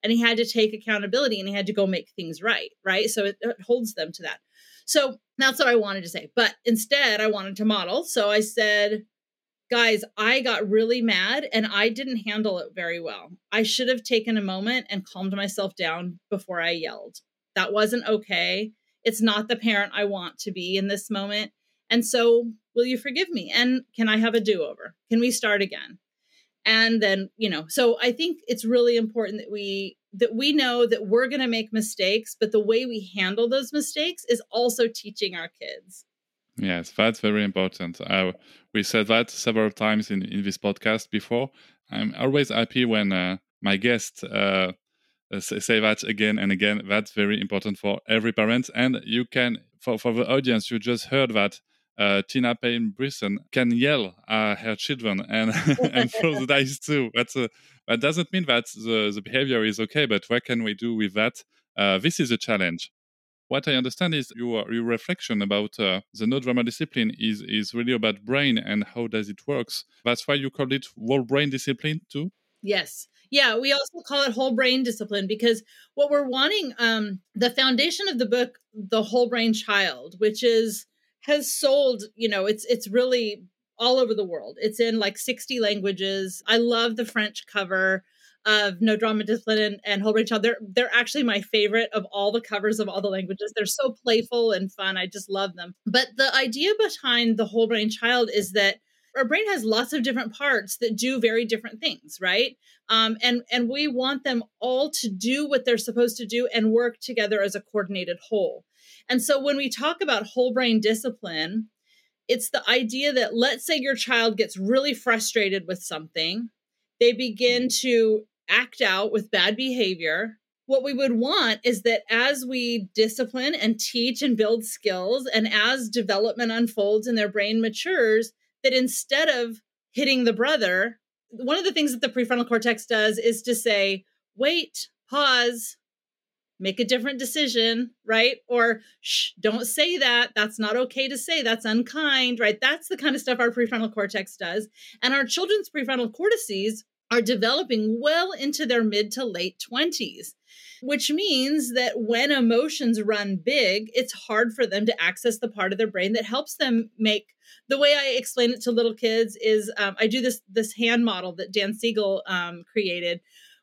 and he had to take accountability and he had to go make things right. Right. So it, it holds them to that. So that's what I wanted to say. But instead, I wanted to model. So I said, guys, I got really mad and I didn't handle it very well. I should have taken a moment and calmed myself down before I yelled. That wasn't okay. It's not the parent I want to be in this moment. And so, will you forgive me? And can I have a do over? Can we start again? And then, you know, so I think it's really important that we that we know that we're going to make mistakes, but the way we handle those mistakes is also teaching our kids. Yes, that's very important. Uh, we said that several times in, in this podcast before. I'm always happy when uh, my guests uh, say that again and again. That's very important for every parent. And you can, for, for the audience, you just heard that uh, Tina Payne Bryson can yell at her children and and throw the dice too. That's a, that doesn't mean that the, the behavior is okay, but what can we do with that? Uh, this is a challenge. What I understand is your, your reflection about uh, the no drama discipline is is really about brain and how does it works. That's why you called it whole brain discipline too. Yes. Yeah, we also call it whole brain discipline because what we're wanting, um, the foundation of the book, The Whole Brain Child, which is has sold, you know, it's it's really all over the world. It's in like 60 languages. I love the French cover of No Drama Discipline and, and Whole Brain Child. They're they're actually my favorite of all the covers of all the languages. They're so playful and fun. I just love them. But the idea behind the Whole Brain Child is that our brain has lots of different parts that do very different things right um, and and we want them all to do what they're supposed to do and work together as a coordinated whole and so when we talk about whole brain discipline, it's the idea that let's say your child gets really frustrated with something, they begin mm-hmm. to act out with bad behavior. What we would want is that as we discipline and teach and build skills, and as development unfolds and their brain matures, that instead of hitting the brother, one of the things that the prefrontal cortex does is to say, wait, pause, make a different decision, right? Or shh, don't say that. That's not okay to say. That's unkind, right? That's the kind of stuff our prefrontal cortex does. And our children's prefrontal cortices are developing well into their mid to late 20s which means that when emotions run big, it's hard for them to access the part of their brain that helps them make the way I explain it to little kids is um, I do this this hand model that Dan Siegel um, created,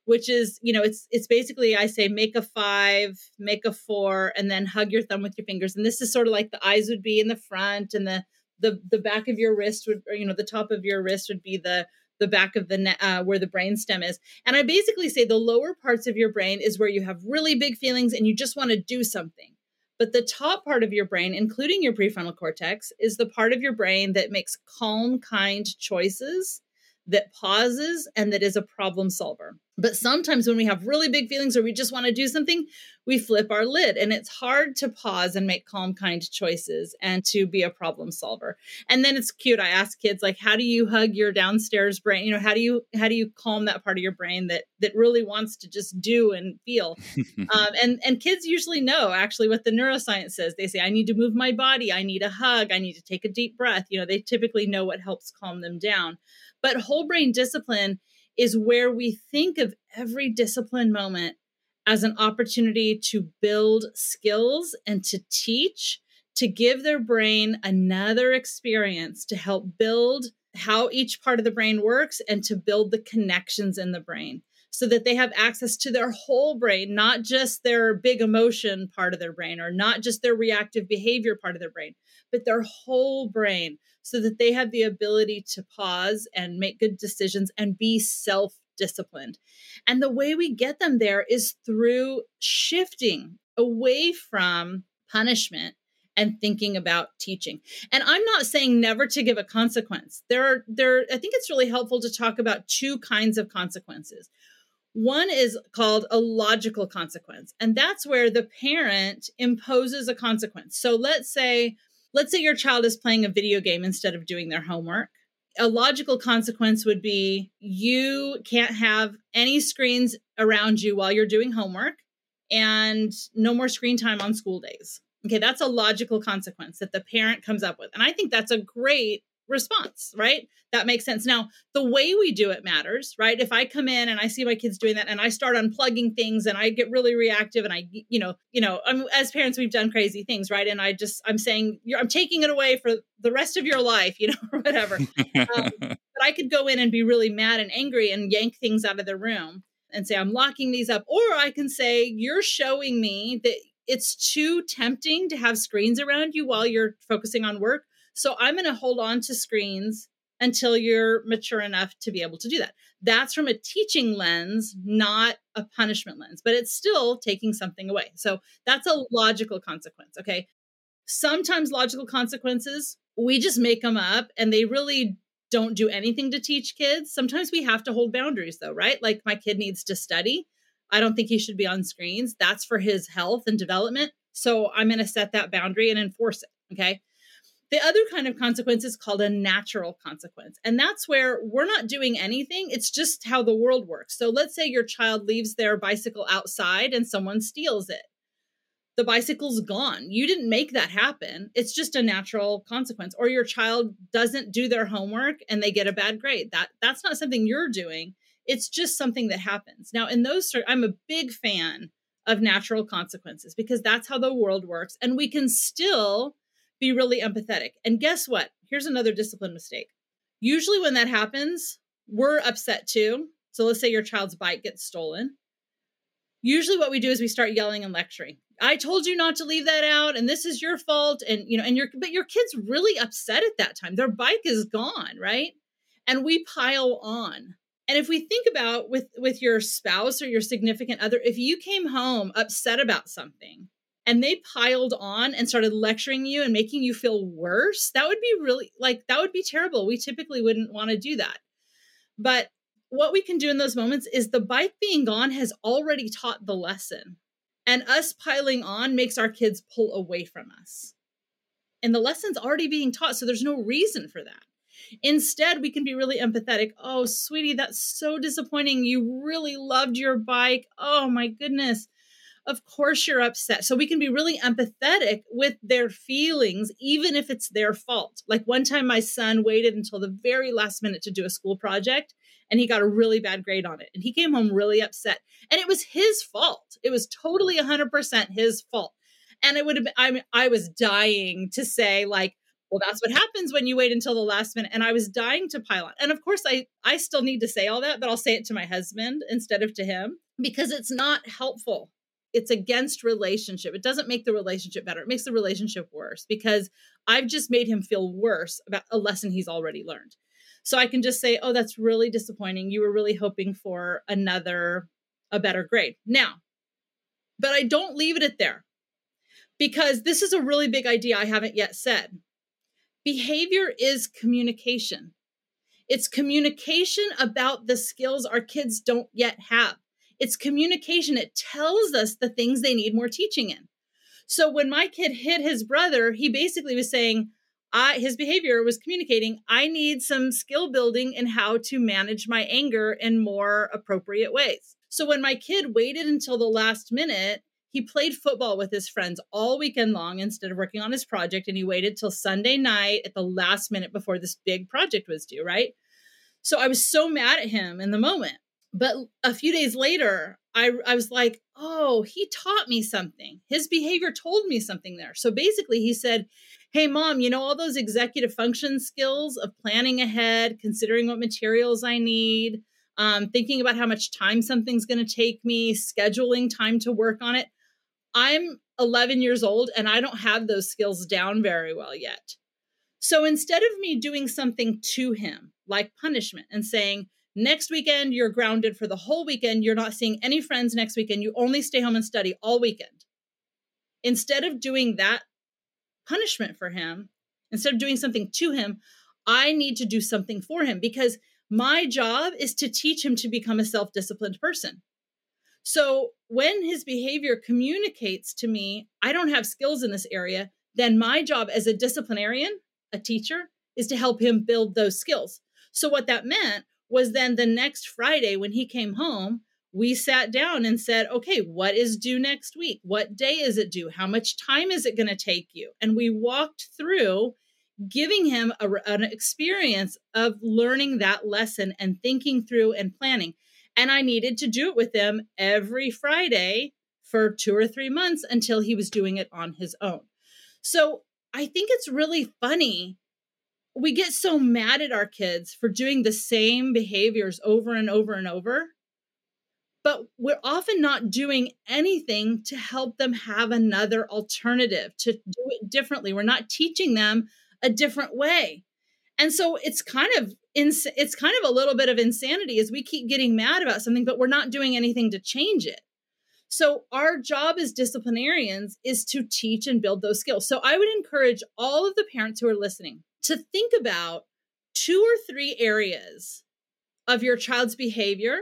which is you know it's it's basically I say make a five, make a four, and then hug your thumb with your fingers, and this is sort of like the eyes would be in the front, and the the the back of your wrist would or, you know the top of your wrist would be the the back of the uh, where the brain stem is. And I basically say the lower parts of your brain is where you have really big feelings and you just want to do something. But the top part of your brain, including your prefrontal cortex, is the part of your brain that makes calm, kind choices, that pauses, and that is a problem solver. But sometimes when we have really big feelings or we just want to do something, we flip our lid and it's hard to pause and make calm, kind choices and to be a problem solver. And then it's cute. I ask kids like, how do you hug your downstairs brain? You know, how do you how do you calm that part of your brain that that really wants to just do and feel? um, and and kids usually know actually what the neuroscience says. They say, I need to move my body, I need a hug, I need to take a deep breath. You know, they typically know what helps calm them down. But whole brain discipline is where we think of every discipline moment as an opportunity to build skills and to teach, to give their brain another experience to help build how each part of the brain works and to build the connections in the brain so that they have access to their whole brain, not just their big emotion part of their brain or not just their reactive behavior part of their brain, but their whole brain so that they have the ability to pause and make good decisions and be self disciplined. And the way we get them there is through shifting away from punishment and thinking about teaching. And I'm not saying never to give a consequence. There are there I think it's really helpful to talk about two kinds of consequences. One is called a logical consequence, and that's where the parent imposes a consequence. So let's say let's say your child is playing a video game instead of doing their homework. A logical consequence would be you can't have any screens around you while you're doing homework and no more screen time on school days. Okay, that's a logical consequence that the parent comes up with. And I think that's a great response, right? That makes sense. Now, the way we do it matters, right? If I come in and I see my kids doing that and I start unplugging things and I get really reactive and I, you know, you know, I'm, as parents, we've done crazy things, right? And I just, I'm saying, I'm taking it away for the rest of your life, you know, whatever. um, but I could go in and be really mad and angry and yank things out of the room and say, I'm locking these up. Or I can say, you're showing me that it's too tempting to have screens around you while you're focusing on work so I'm going to hold on to screens until you're mature enough to be able to do that. That's from a teaching lens, not a punishment lens, but it's still taking something away. So that's a logical consequence. Okay. Sometimes logical consequences, we just make them up and they really don't do anything to teach kids. Sometimes we have to hold boundaries though, right? Like my kid needs to study. I don't think he should be on screens. That's for his health and development. So I'm going to set that boundary and enforce it. Okay. The other kind of consequence is called a natural consequence. And that's where we're not doing anything. It's just how the world works. So let's say your child leaves their bicycle outside and someone steals it. The bicycle's gone. You didn't make that happen. It's just a natural consequence. Or your child doesn't do their homework and they get a bad grade. That that's not something you're doing. It's just something that happens. Now, in those I'm a big fan of natural consequences because that's how the world works and we can still be really empathetic. And guess what? Here's another discipline mistake. Usually, when that happens, we're upset too. So let's say your child's bike gets stolen. Usually, what we do is we start yelling and lecturing. I told you not to leave that out, and this is your fault. And you know, and your but your kid's really upset at that time. Their bike is gone, right? And we pile on. And if we think about with with your spouse or your significant other, if you came home upset about something, and they piled on and started lecturing you and making you feel worse, that would be really like that would be terrible. We typically wouldn't want to do that. But what we can do in those moments is the bike being gone has already taught the lesson. And us piling on makes our kids pull away from us. And the lesson's already being taught, so there's no reason for that. Instead, we can be really empathetic. Oh, sweetie, that's so disappointing. You really loved your bike. Oh, my goodness of course you're upset. So we can be really empathetic with their feelings, even if it's their fault. Like one time, my son waited until the very last minute to do a school project. and he got a really bad grade on it. And he came home really upset. And it was his fault. It was totally 100% his fault. And it would have been, I mean, I was dying to say, like, well, that's what happens when you wait until the last minute. And I was dying to pile on. And of course, I, I still need to say all that, but I'll say it to my husband instead of to him because it's not helpful. It's against relationship. It doesn't make the relationship better. It makes the relationship worse because I've just made him feel worse about a lesson he's already learned. So I can just say, oh, that's really disappointing. You were really hoping for another, a better grade. Now, but I don't leave it at there because this is a really big idea I haven't yet said. Behavior is communication. It's communication about the skills our kids don't yet have. It's communication. It tells us the things they need more teaching in. So when my kid hit his brother, he basically was saying, I, his behavior was communicating, I need some skill building in how to manage my anger in more appropriate ways. So when my kid waited until the last minute, he played football with his friends all weekend long instead of working on his project. And he waited till Sunday night at the last minute before this big project was due, right? So I was so mad at him in the moment. But a few days later, I, I was like, oh, he taught me something. His behavior told me something there. So basically, he said, hey, mom, you know, all those executive function skills of planning ahead, considering what materials I need, um, thinking about how much time something's going to take me, scheduling time to work on it. I'm 11 years old and I don't have those skills down very well yet. So instead of me doing something to him, like punishment, and saying, next weekend, you're grounded for the whole weekend, you're not seeing any friends next weekend, you only stay home and study all weekend. Instead of doing that punishment for him, instead of doing something to him, I need to do something for him because my job is to teach him to become a self disciplined person. So when his behavior communicates to me, I don't have skills in this area, then my job as a disciplinarian, a teacher, is to help him build those skills. So what that meant was then the next Friday when he came home, we sat down and said, okay, what is due next week? What day is it due? How much time is it going to take you? And we walked through giving him a, an experience of learning that lesson and thinking through and planning. And I needed to do it with him every Friday for two or three months until he was doing it on his own. So I think it's really funny. We get so mad at our kids for doing the same behaviors over and over and over, but we're often not doing anything to help them have another alternative, to do it differently. We're not teaching them a different way. And so it's kind of ins- it's kind of a little bit of insanity as we keep getting mad about something but we're not doing anything to change it. So our job as disciplinarians is to teach and build those skills. So I would encourage all of the parents who are listening to think about two or three areas of your child's behavior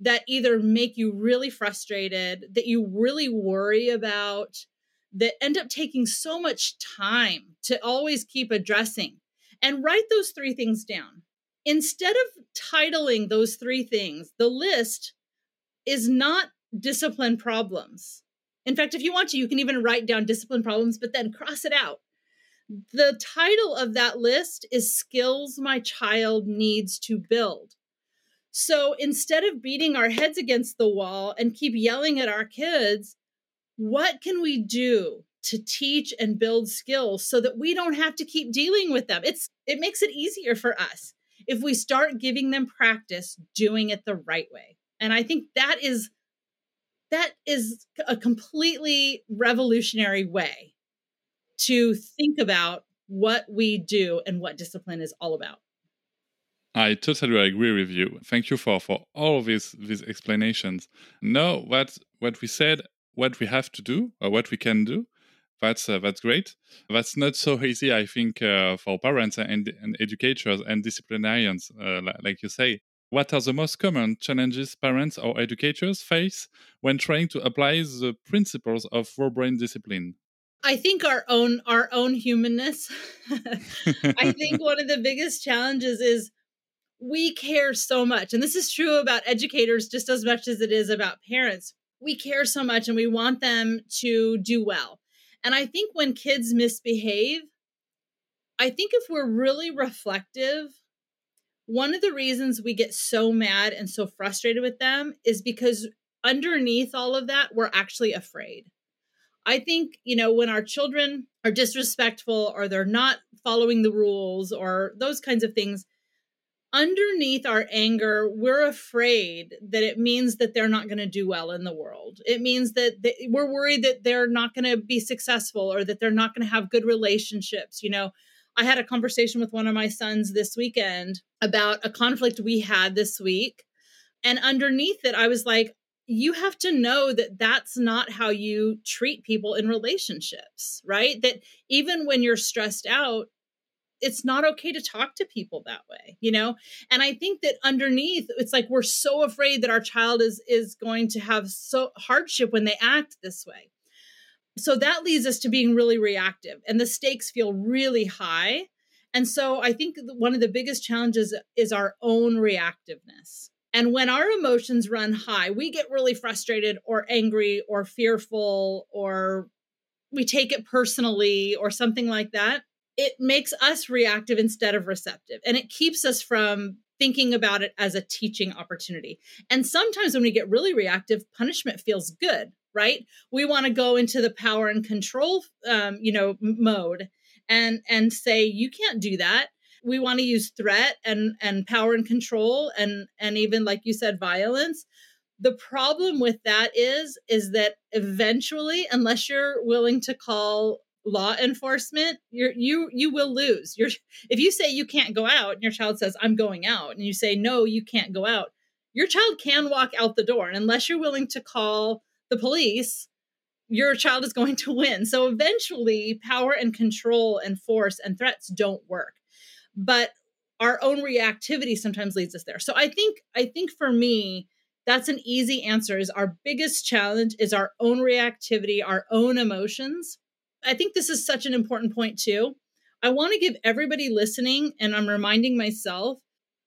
that either make you really frustrated, that you really worry about, that end up taking so much time to always keep addressing and write those three things down. Instead of titling those three things, the list is not discipline problems. In fact, if you want to, you can even write down discipline problems, but then cross it out. The title of that list is Skills My Child Needs to Build. So instead of beating our heads against the wall and keep yelling at our kids, what can we do to teach and build skills so that we don't have to keep dealing with them. It's it makes it easier for us if we start giving them practice doing it the right way. And I think that is that is a completely revolutionary way to think about what we do and what discipline is all about. I totally agree with you. Thank you for, for all these these explanations. Now, what what we said, what we have to do or what we can do, that's uh, that's great. That's not so easy, I think, uh, for parents and, and, educators and disciplinarians, uh, like you say. What are the most common challenges parents or educators face when trying to apply the principles of whole brain discipline? I think our own our own humanness. I think one of the biggest challenges is we care so much, and this is true about educators just as much as it is about parents. We care so much, and we want them to do well and I think when kids misbehave, I think if we're really reflective, one of the reasons we get so mad and so frustrated with them is because underneath all of that, we're actually afraid. I think, you know, when our children are disrespectful or they're not following the rules or those kinds of things, underneath our anger, we're afraid that it means that they're not going to do well in the world. It means that they, we're worried that they're not going to be successful or that they're not going to have good relationships. You know, I had a conversation with one of my sons this weekend about a conflict we had this week. And underneath it, I was like, you have to know that that's not how you treat people in relationships, right? That even when you're stressed out, it's not okay to talk to people that way you know? And i think that underneath it's like we're so afraid that our child is is going to have so hardship when they act this way. So that leads us to being really reactive and the stakes feel really high. And so i think one of the biggest challenges is our own reactiveness and when our emotions run high we get really frustrated or angry or fearful or we take it personally or something like that it makes us reactive instead of receptive. And it keeps us from thinking about it as a teaching opportunity. And sometimes when we get really reactive punishment feels good right? We want to go into the power and control um, you know mode and and say you can't do that we want to use threat and and power and control and and even like you said violence. The problem with that is is that eventually unless you're willing to call law enforcement you're you you will lose. You're if you say you can't go out and your child says i'm going out and you say no you can't go out your child can walk out the door. And unless you're willing to call the police your child is going to win. So eventually power and control and force and threats don't work but our own reactivity sometimes leads us there so i think i think for me that's an easy answer is our biggest challenge is our own reactivity our own emotions I think this is such an important point, too. I want to give everybody listening, and I'm reminding myself,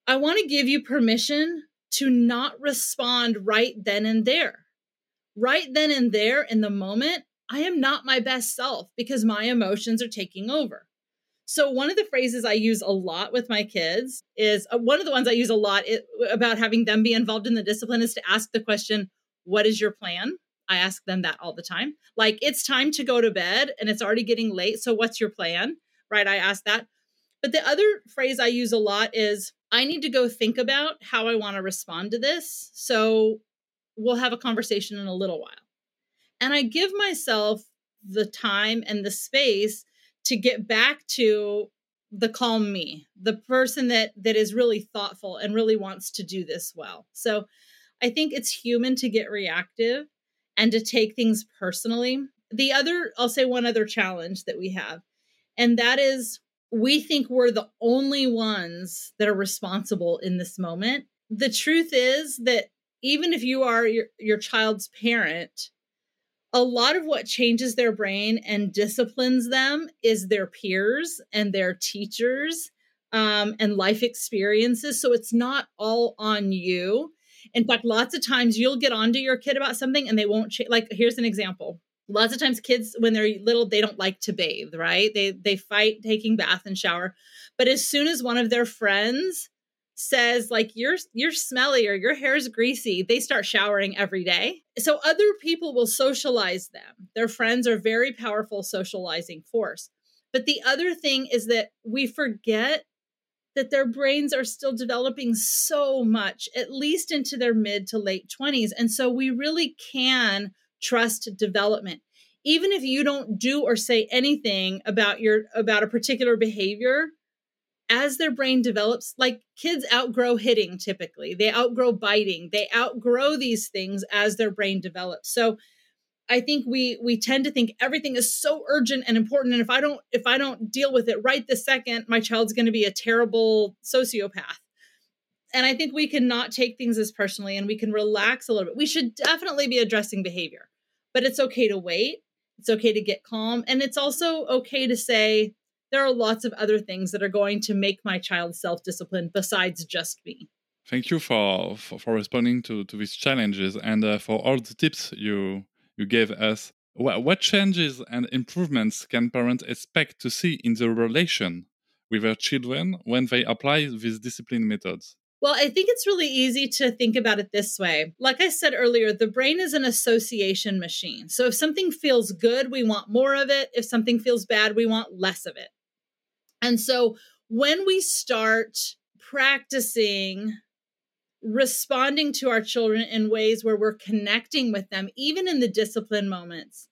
I want to give you permission to not respond right then and there. Right then and there in the moment, I am not my best self because my emotions are taking over. So, one of the phrases I use a lot with my kids is uh, one of the ones I use a lot it, about having them be involved in the discipline is to ask the question, What is your plan? I ask them that all the time. Like, it's time to go to bed and it's already getting late. So, what's your plan? Right? I ask that. But the other phrase I use a lot is I need to go think about how I want to respond to this. So, we'll have a conversation in a little while. And I give myself the time and the space to get back to the calm me, the person that that is really thoughtful and really wants to do this well. So I think it's human to get reactive and to take things personally. The other, I'll say one other challenge that we have, and that is we think we're the only ones that are responsible in this moment. The truth is that even if you are your, your child's parent, a lot of what changes their brain and disciplines them is their peers and their teachers um, and life experiences. So it's not all on you. In fact, lots of times you'll get onto your kid about something and they won't change. Like, here's an example. Lots of times kids, when they're little, they don't like to bathe, right? They they fight taking bath and shower. But as soon as one of their friends says like you're you're smelly or your hair's greasy they start showering every day so other people will socialize them their friends are very powerful socializing force but the other thing is that we forget that their brains are still developing so much, at least into their mid to late 20s. And so we really can trust development. Even if you don't do or say anything about your about a particular behavior, as their brain develops, like kids outgrow hitting typically, they outgrow biting, they outgrow these things as their brain develops. So I think we we tend to think everything is so urgent and important and if I don't if I don't deal with it right this second my child's going to be a terrible sociopath. And I think we can not take things as personally and we can relax a little bit. We should definitely be addressing behavior. But it's okay to wait. It's okay to get calm and it's also okay to say there are lots of other things that are going to make my child self-disciplined besides just me. Thank you for, for, for responding to, to these challenges and uh, for all the tips you you gave us. What changes and improvements can parents expect to see in the relation with their children when they apply these discipline methods? Well, I think it's really easy to think about it this way. Like I said earlier, the brain is an association machine. So if something feels good, we want more of it. If something feels bad, we want less of it. And so when we start practicing responding to our children in ways where we're connecting with them, even in the discipline moments,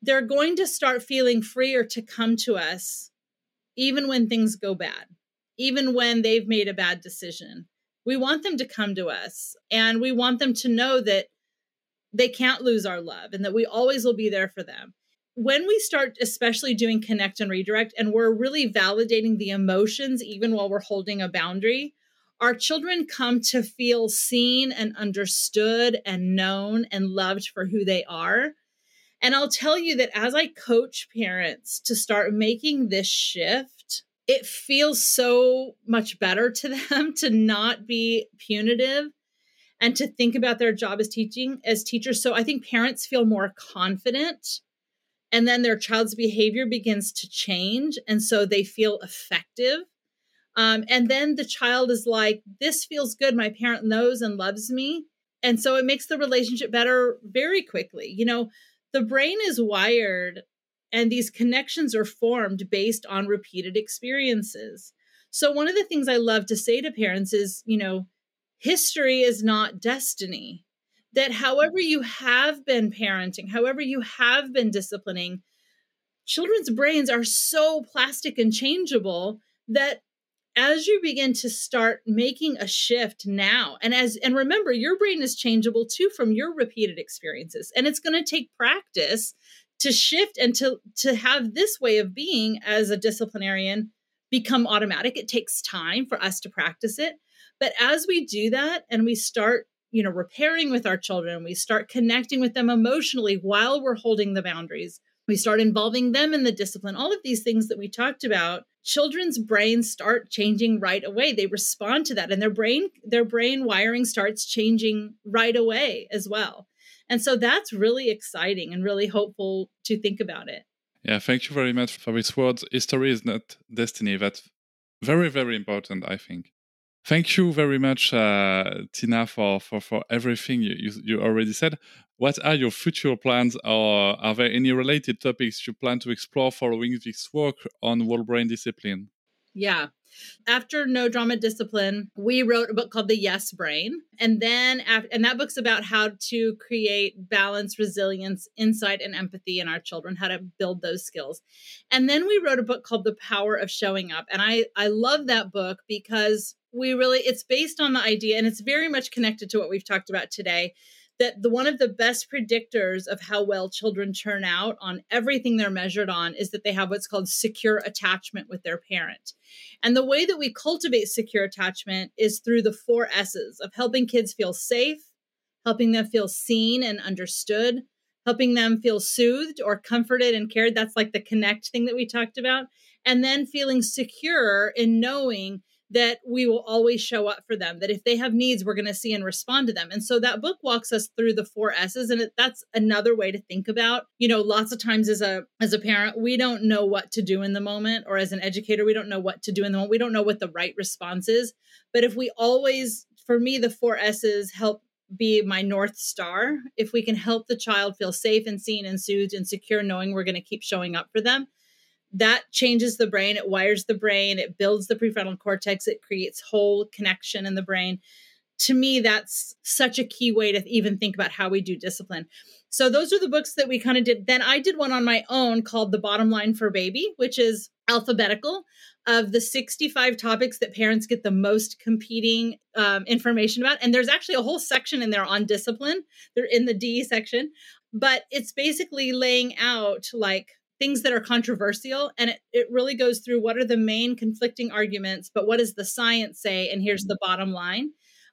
they're going to start feeling freer to come to us, even when things go bad even when they've made a bad decision. We want them to come to us and we want them to know that they can't lose our love and that we always will be there for them. When we start, especially doing connect and redirect, and we're really validating the emotions even while we're holding a boundary, our children come to feel seen and understood and known and loved for who they are. And I'll tell you that as I coach parents to start making this shift, it feels so much better to them to not be punitive and to think about their job as teaching as teachers so i think parents feel more confident and then their child's behavior begins to change and so they feel effective um, and then the child is like this feels good my parent knows and loves me and so it makes the relationship better very quickly you know the brain is wired and these connections are formed based on repeated experiences. So, one of the things I love to say to parents is, you know, history is not destiny. That however mm-hmm. you have been parenting, however you have been disciplining, children's brains are so plastic and changeable that as you begin to start making a shift now and as and remember your brain is changeable too from your repeated experiences and it's going to take practice to shift and to to have this way of being as a disciplinarian become automatic. It takes time for us to practice it. But as we do that and we start you know repairing with our children we start connecting with them emotionally while we're holding the boundaries we start involving them in the discipline all of these things that we talked about children's brains start changing right away they respond to that and their brain their brain wiring starts changing right away as well and so that's really exciting and really hopeful to think about it. Yeah, thank you very much for these words. History is not destiny. That's very, very important, I think. Thank you very much, uh, Tina, for, for, for everything you, you, you already said. What are your future plans, or are there any related topics you plan to explore following this work on whole brain discipline? Yeah. After No Drama Discipline, we wrote a book called The Yes Brain. And then, after, and that book's about how to create balance, resilience, insight, and empathy in our children, how to build those skills. And then we wrote a book called The Power of Showing Up. And I, I love that book because we really, it's based on the idea and it's very much connected to what we've talked about today that the one of the best predictors of how well children turn out on everything they're measured on is that they have what's called secure attachment with their parent. And the way that we cultivate secure attachment is through the four S's of helping kids feel safe, helping them feel seen and understood, helping them feel soothed or comforted and cared. That's like the connect thing that we talked about. And then feeling secure in knowing that we will always show up for them that if they have needs we're going to see and respond to them. And so that book walks us through the four s's and that's another way to think about you know lots of times as a as a parent we don't know what to do in the moment or as an educator we don't know what to do in the moment. We don't know what the right response is. But if we always for me the four s's help be my north star. If we can help the child feel safe and seen and soothed and secure knowing we're going to keep showing up for them that changes the brain it wires the brain it builds the prefrontal cortex it creates whole connection in the brain. To me that's such a key way to even think about how we do discipline. So those are the books that we kind of did then i did one on my own called the bottom line for baby which is alphabetical of the 65 topics that parents get the most competing um, information about and there's actually a whole section in there on discipline. They're in the d section but it's basically laying out like things that are controversial and it, it really goes through what are the main conflicting arguments but what does the science say and here's the bottom line.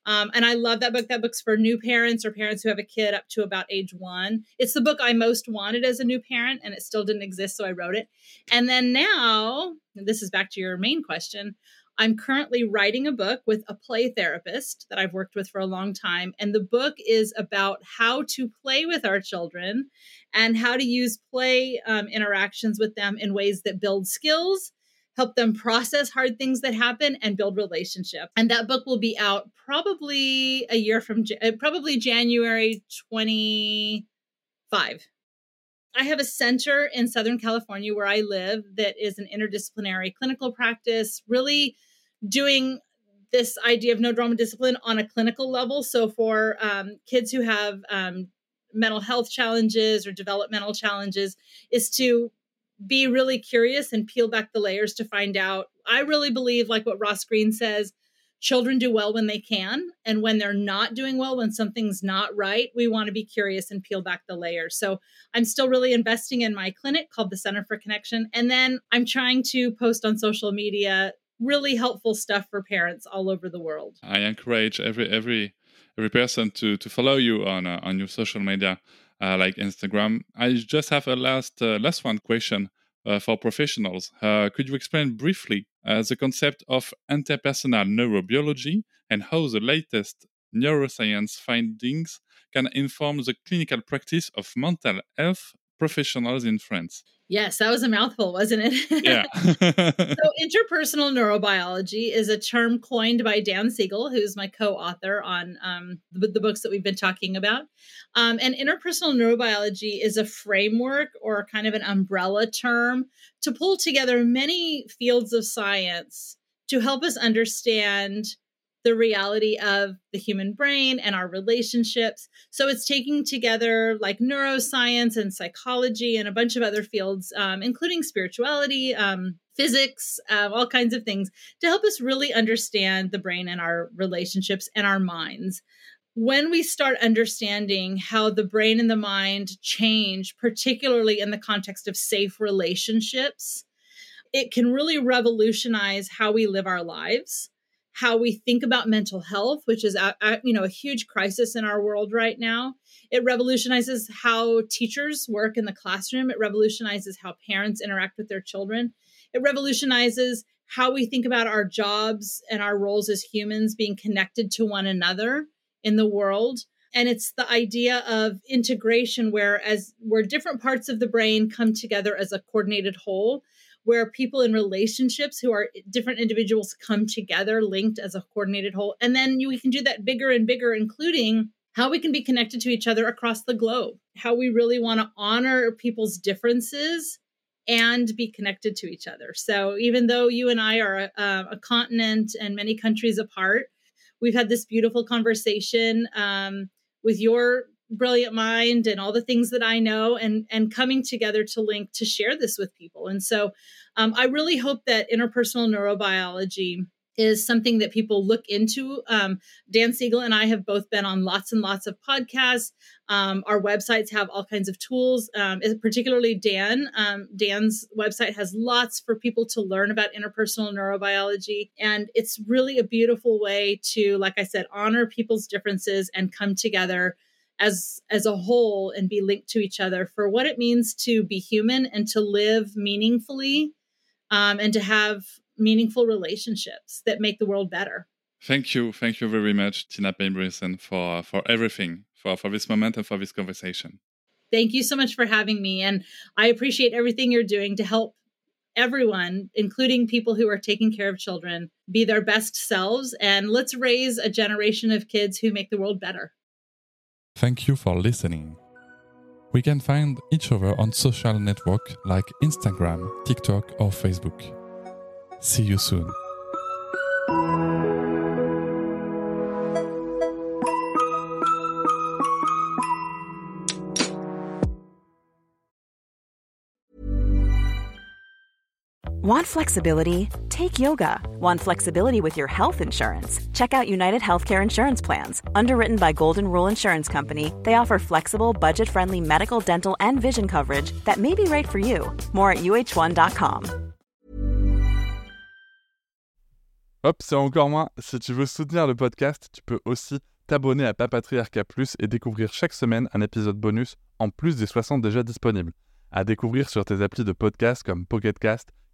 Um, and i love that book. That book's for new parents or parents who have a kid up to about age one. It's the book i most wanted as a new parent and it still didn't exist so i wrote it. And then now this is back to your main question I'm currently writing a book with a play therapist that I've worked with for a long time. And the book is about how to play with our children and how to use play um, interactions with them in ways that build skills, help them process hard things that happen and build relationships. And that book will be out probably a year from uh, probably January 25. I have a center in Southern California where I live that is an interdisciplinary clinical practice, really doing this idea of no drama discipline on a clinical level. So for um, kids who have um, mental health challenges or developmental challenges, is to be really curious and peel back the layers to find out. I really believe, like what Ross Greene says, children do well when they can. And when they're not doing well, when something's not right, we want to be curious and peel back the layers. So I'm still really investing in my clinic called the Center for Connection. And then I'm trying to post on social media really helpful stuff for parents all over the world. I encourage every every every person to to follow you on uh, on your social media uh, like Instagram. I just have a last uh, last one question uh, for professionals. Uh, could you explain briefly uh, the concept of interpersonal neurobiology and how the latest neuroscience findings can inform the clinical practice of mental health professionals in France? Yes, that was a mouthful, wasn't it? Yeah. so, interpersonal neurobiology is a term coined by Dan Siegel, who's my co author on um, the, the, books that we've been talking about. Um, and interpersonal neurobiology is a framework or kind of an umbrella term to pull together many fields of science to help us understand the reality of the human brain and our relationships. So it's taking together like neuroscience and psychology and a bunch of other fields, um, including spirituality, um, physics, uh, all kinds of things to help us really understand the brain and our relationships and our minds. When we start understanding how the brain and the mind change, particularly in the context of safe relationships, it can really revolutionize how we live our lives how we think about mental health, which is a, a, you know a huge crisis in our world right now. It revolutionizes how teachers work in the classroom. It revolutionizes how parents interact with their children. It revolutionizes how we think about our jobs and our roles as humans being connected to one another in the world. And it's the idea of integration where as where different parts of the brain come together as a coordinated whole where people in relationships who are different individuals come together linked as a coordinated whole. And then we can do that bigger and bigger including how we can be connected to each other across the globe how we really want to honor people's differences and be connected to each other. So even though you and i are a, a continent and many countries apart we've had this beautiful conversation um, with your brilliant mind and all the things that I know and and coming together to link to share this with people. And so um, I really hope that interpersonal neurobiology is something that people look into. Um, Dan Siegel and I have both been on lots and lots of podcasts. Um, our websites have all kinds of tools, um, particularly Dan. Um, Dan's website has lots for people to learn about interpersonal neurobiology. And it's really a beautiful way to, like I said, honor people's differences and come together as as a whole and be linked to each other for what it means to be human and to live meaningfully um, and to have meaningful relationships that make the world better thank you thank you very much tina payne for for everything for for this moment and for this conversation thank you so much for having me and i appreciate everything you're doing to help everyone, including people who are taking care of children, be their best selves. And let's raise a generation of kids who make the world better. Thank you for listening. We can find each other on social network like Instagram, TikTok, or Facebook. See you soon. Want flexibility? Take yoga. Want flexibility with your health insurance? Check out United Healthcare Insurance Plans. Underwritten by Golden Rule Insurance Company, they offer flexible, budget friendly medical, dental, and vision coverage that may be right for you. More at uh1.com. Hop, c'est encore moins. Si tu veux soutenir le podcast, tu peux aussi t'abonner à Papatriarca Plus et découvrir chaque semaine un épisode bonus en plus des 60 déjà disponibles. À découvrir sur tes applis de podcast comme Pocketcast,